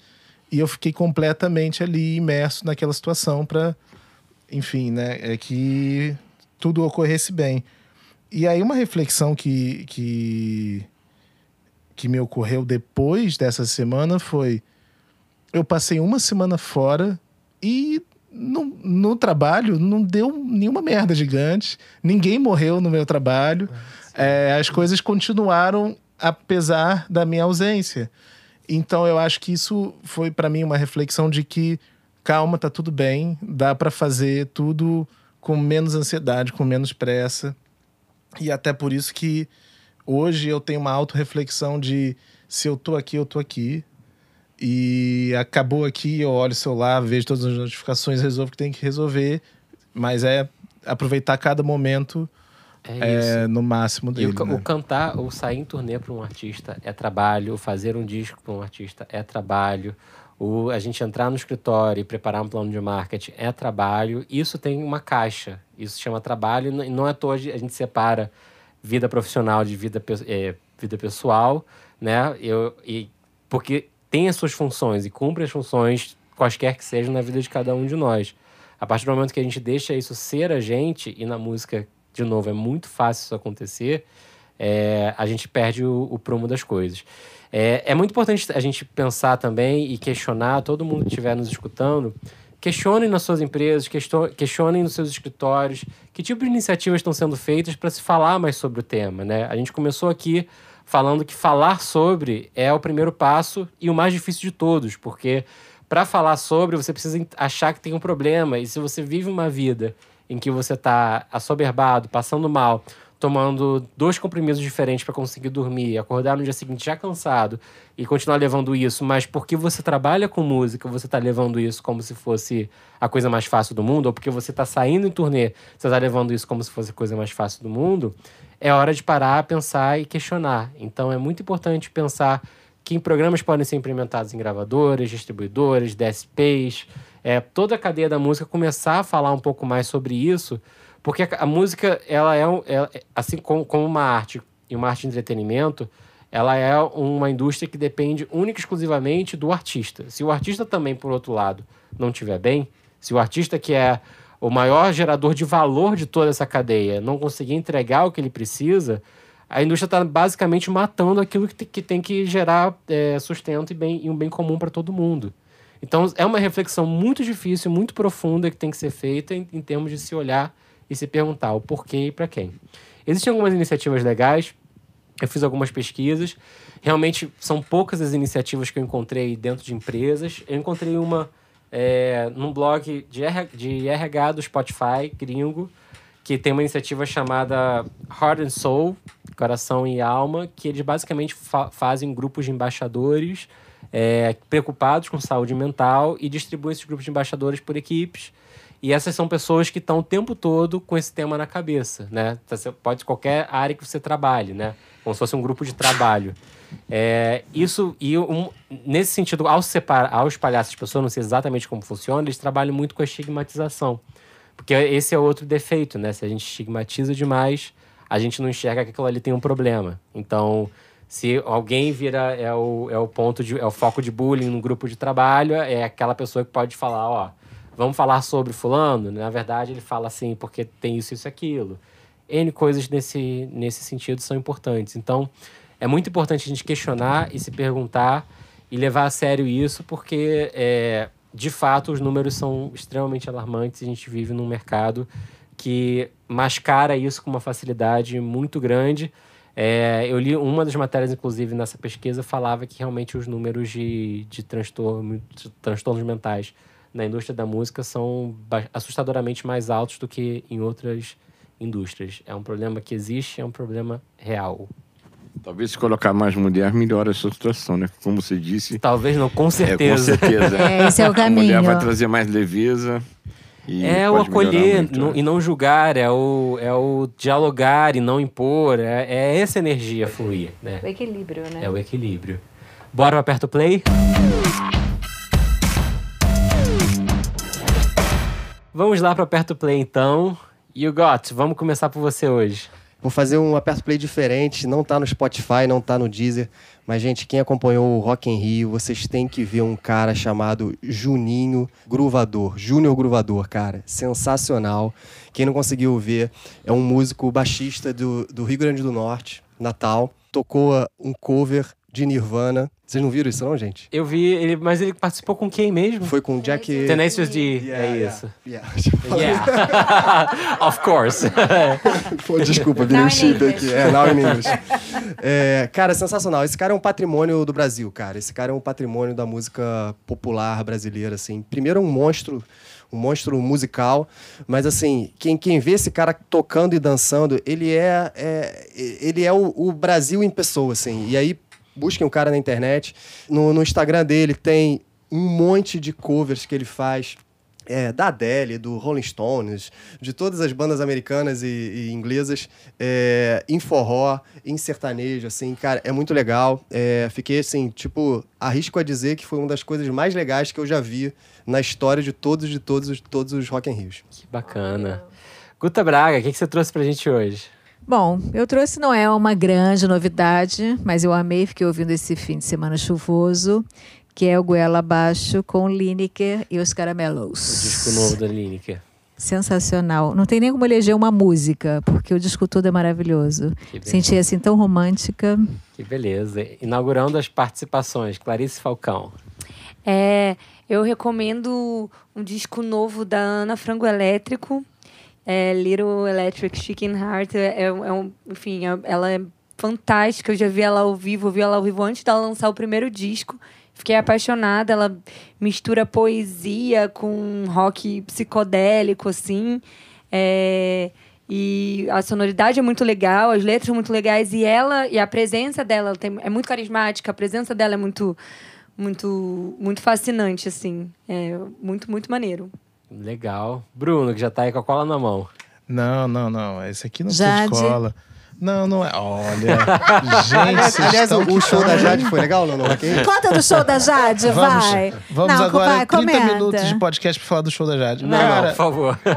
E eu fiquei completamente ali imerso naquela situação para, enfim, né, é que tudo ocorresse bem. E aí uma reflexão que, que, que me ocorreu depois dessa semana foi: eu passei uma semana fora e no, no trabalho não deu nenhuma merda gigante, ninguém morreu no meu trabalho, é, as coisas continuaram apesar da minha ausência. Então eu acho que isso foi para mim uma reflexão de que calma, tá tudo bem, dá para fazer tudo com menos ansiedade, com menos pressa. E até por isso que hoje eu tenho uma auto-reflexão de se eu tô aqui, eu tô aqui. E acabou aqui, eu olho o celular, vejo todas as notificações, resolvo o que tem que resolver. Mas é aproveitar cada momento É é, no máximo dele. o, né? o cantar ou sair em turnê para um artista é trabalho, fazer um disco para um artista é trabalho, o, a gente entrar no escritório e preparar um plano de marketing é trabalho. Isso tem uma caixa, isso chama trabalho e não é à toa a gente separa vida profissional de vida, eh, vida pessoal, né? Eu, e, porque tem as suas funções e cumpre as funções, quaisquer que sejam, na vida de cada um de nós. A partir do momento que a gente deixa isso ser a gente, e na música, de novo, é muito fácil isso acontecer, é, a gente perde o, o prumo das coisas. É, é muito importante a gente pensar também e questionar, todo mundo que estiver nos escutando, questionem nas suas empresas, questionem nos seus escritórios, que tipo de iniciativas estão sendo feitas para se falar mais sobre o tema. Né? A gente começou aqui falando que falar sobre é o primeiro passo e o mais difícil de todos, porque para falar sobre você precisa achar que tem um problema, e se você vive uma vida em que você está assoberbado, passando mal, tomando dois comprimidos diferentes para conseguir dormir, acordar no dia seguinte já cansado e continuar levando isso, mas porque você trabalha com música, você está levando isso como se fosse a coisa mais fácil do mundo, ou porque você está saindo em turnê, você está levando isso como se fosse a coisa mais fácil do mundo, é hora de parar, pensar e questionar. Então é muito importante pensar que programas podem ser implementados em gravadoras, distribuidoras, DSPs, é, toda a cadeia da música começar a falar um pouco mais sobre isso, porque a, música, ela é, ela- assim como, como uma arte e uma arte de entretenimento, ela é uma indústria que depende única e exclusivamente do artista. Se o artista também, por outro lado, não estiver bem, se o artista que é o maior gerador de valor de toda essa cadeia não conseguir entregar o que ele precisa, a indústria está basicamente matando aquilo que, que tem que gerar é, sustento e, bem, e um bem comum para todo mundo. Então é uma reflexão muito difícil, muito profunda que tem que ser feita em, em termos de se olhar e se perguntar o porquê e para quem. Existem algumas iniciativas legais, eu fiz algumas pesquisas. Realmente são poucas as iniciativas que eu encontrei dentro de empresas. Eu encontrei uma é, num blog de, de RH do Spotify, gringo, que tem uma iniciativa chamada Heart and Soul, Coração e Alma, que eles basicamente fa- fazem grupos de embaixadores é, preocupados com saúde mental e distribuem esses grupos de embaixadores por equipes. E essas são pessoas que estão o tempo todo com esse tema na cabeça, né? Você pode qualquer área que você trabalhe, né? Como se fosse um grupo de trabalho. É, isso, e um- nesse sentido, ao, separar, ao espalhar essas pessoas, não sei exatamente como funciona, eles trabalham muito com a estigmatização. Porque esse é outro defeito, né? Se a gente estigmatiza demais, a gente não enxerga que aquilo ali tem um problema. Então, se alguém vira é o, é o ponto de é o foco de bullying no grupo de trabalho, é aquela pessoa que pode falar, ó, vamos falar sobre fulano. Na verdade, ele fala assim porque tem isso isso aquilo. N coisas nesse nesse sentido são importantes. Então, é muito importante a gente questionar e se perguntar e levar a sério isso, porque é, de fato os números são extremamente alarmantes. A gente vive num mercado que mascara isso com uma facilidade muito grande. É, eu li uma das matérias, inclusive, nessa pesquisa, falava que realmente os números de, de transtorno, de transtornos mentais na indústria da música são assustadoramente mais altos do que em outras indústrias. É um problema que existe, é um problema real. Talvez se colocar mais mulher melhora essa situação, né? Como você disse. Talvez não, com É, com certeza. certeza. <laughs> É, esse é o A mulher caminho. vai trazer mais leveza. E É o acolher não- né? e não julgar, é o, é o dialogar e não impor. É, é essa energia fluir, né? O equilíbrio, né? É o equilíbrio. Bora, aperta o play? Vamos lá para aperta o play então. You got, vamos começar por você hoje. Vou fazer um aperto play diferente, não tá no Spotify, não tá no Deezer. Mas, gente, quem acompanhou o Rock in Rio, vocês têm que ver um cara chamado Juninho Gruvador. Júnior Gruvador, cara. Sensacional. Quem não conseguiu ver, é um músico baixista do, do Rio Grande do Norte, Natal. Tocou um cover de Nirvana. Vocês não viram isso não, gente? Eu vi, ele, mas ele participou com quem mesmo? Foi com o Jack... Tenacious D, Yeah, é yeah, isso. yeah. Yeah. <laughs> of course. <laughs> Pô, desculpa, virei um chip aqui. É, now in English. É, cara, sensacional. Esse cara é um patrimônio do Brasil, cara. Esse cara é um patrimônio da música popular brasileira, assim. Primeiro é um monstro, um monstro musical, mas assim, quem, quem vê esse cara tocando e dançando, ele é, é- ele é o, o Brasil em pessoa, assim. E aí, busquem o cara na internet. No, no Instagram dele tem um monte de covers que ele faz é, da Adele, do Rolling Stones, de todas as bandas americanas e, e inglesas, é, em forró, em sertanejo, assim, cara, é muito legal. É, fiquei, assim, tipo, arrisco a dizer que foi uma das coisas mais legais que eu já vi na história de todos, de todos, os- todos os Rock in Rios. que bacana. Guta Braga, o que, que você trouxe pra gente hoje? Bom, eu trouxe não é uma grande novidade, mas eu amei, fiquei ouvindo esse fim de semana chuvoso, que é o Goela Abaixo com Lineker e os Caramelos. O disco novo da Lineker. Sensacional. Não tem nem como eleger uma música, porque o disco todo é maravilhoso. Senti assim tão romântica. Que beleza. Inaugurando as participações, Clarice Falcão. É, eu recomendo um disco novo da Ana Frango Elétrico, é, Little Electric Chicken Heart. É, é um, enfim, é- ela é fantástica. Eu já vi ela ao vivo, vi ela ao vivo antes dela lançar o primeiro disco. Fiquei apaixonada. Ela mistura poesia com rock psicodélico, assim. É, e a sonoridade é muito legal, as letras são muito legais. E ela, e a presença dela ela tem- é muito carismática, a presença dela é muito muito muito fascinante assim é muito muito maneiro Legal. Bruno, que já tá aí com a cola na mão. Não, não, não. Esse aqui não Jade. precisa de cola. Não, não é. Olha. <laughs> gente, Aliás, o, show da Jade foi legal in Rio? Conta do show da Jade, Vamos, vai. vamos Não, agora vai, 30 comenta. minutos de podcast pra falar do show da Jade. Não, Cara, por favor. <laughs>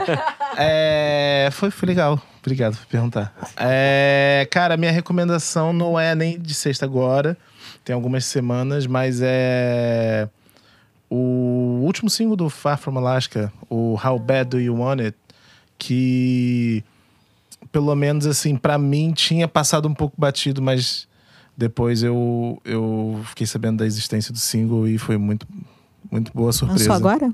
É, foi, foi legal. Obrigado por perguntar. É, cara, minha recomendação não é nem de sexta agora. Tem algumas semanas, mas é o último single do Far From Alaska, o How Bad Do You Want It, que pelo menos assim, pra mim tinha passado um pouco batido, mas depois eu, eu fiquei sabendo da existência do single e foi muito muito boa surpresa. Lançou agora?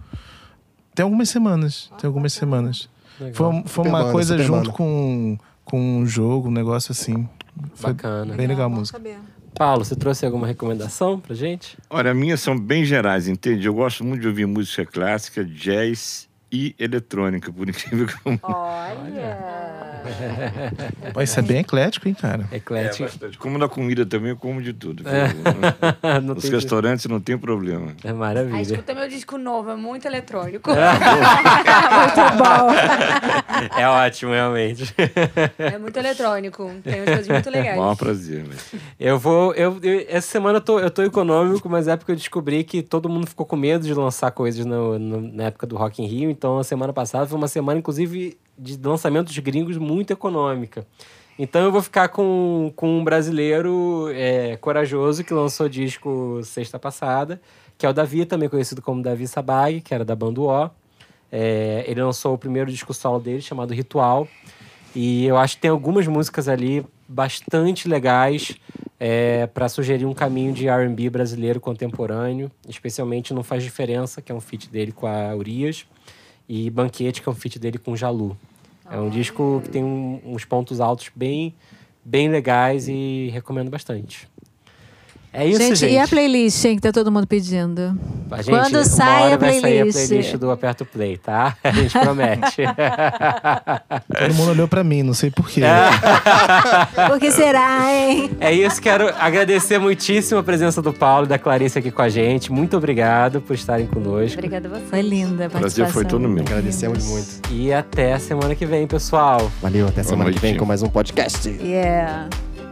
Tem algumas semanas. Tem algumas semanas. Legal. Foi, foi uma banda, coisa junto com, com um jogo, um negócio assim. Foi Bacana. bem legal a música. Paulo, você trouxe alguma recomendação pra gente? Olha, minhas são bem gerais, entende? Eu gosto muito de ouvir música clássica, jazz e eletrônica, por <laughs> incrível que pareça. Pô, isso é bem eclético, hein, cara? Eclético. Bastante. Como na comida também, eu como de tudo. <laughs> não Os restaurantes não tem problema. É ah, maravilha. escuta meu disco novo é muito eletrônico <laughs> Muito bom. É ótimo, realmente. é muito eletrônico tem umas coisas muito legais Maior prazer. Mas... Eu vou. Eu, eu- essa semana eu tô, eu tô econômico, mas é porque eu descobri que todo mundo ficou com medo de lançar coisas no- no- na época do Rock in Rio. Então a semana passada foi uma semana, inclusive, de lançamentos gringos muito econômica. Então eu vou ficar com, com um brasileiro é, corajoso que lançou disco sexta passada, que é o Davi, também conhecido como Davi Sabag, que era da banda O. É, ele lançou o primeiro disco solo dele, chamado Ritual. E eu acho que tem algumas músicas ali bastante legais para sugerir um caminho de R&B brasileiro contemporâneo, especialmente Não Faz Diferença, que é um feat dele com a Urias, e Banquete, que é um feat dele com o Jalu. É um disco que tem um- uns pontos altos bem, bem legais e recomendo bastante. É isso, gente. gente, e a playlist, hein, que tá todo mundo pedindo? A gente, Quando sai a vai sair a playlist? playlist do Aperto Play, tá? A gente <laughs> promete. Todo mundo olhou pra mim, não sei porquê. <laughs> Por que será, hein? É isso, quero agradecer muitíssimo a presença do Paulo e da Clarice aqui com a gente. Muito obrigado por estarem conosco. obrigada a você Foi linda a O prazer foi todo meu. Agradecemos muito. E até a semana que vem, pessoal. Valeu, até semana noite. que vem com mais um podcast. Yeah.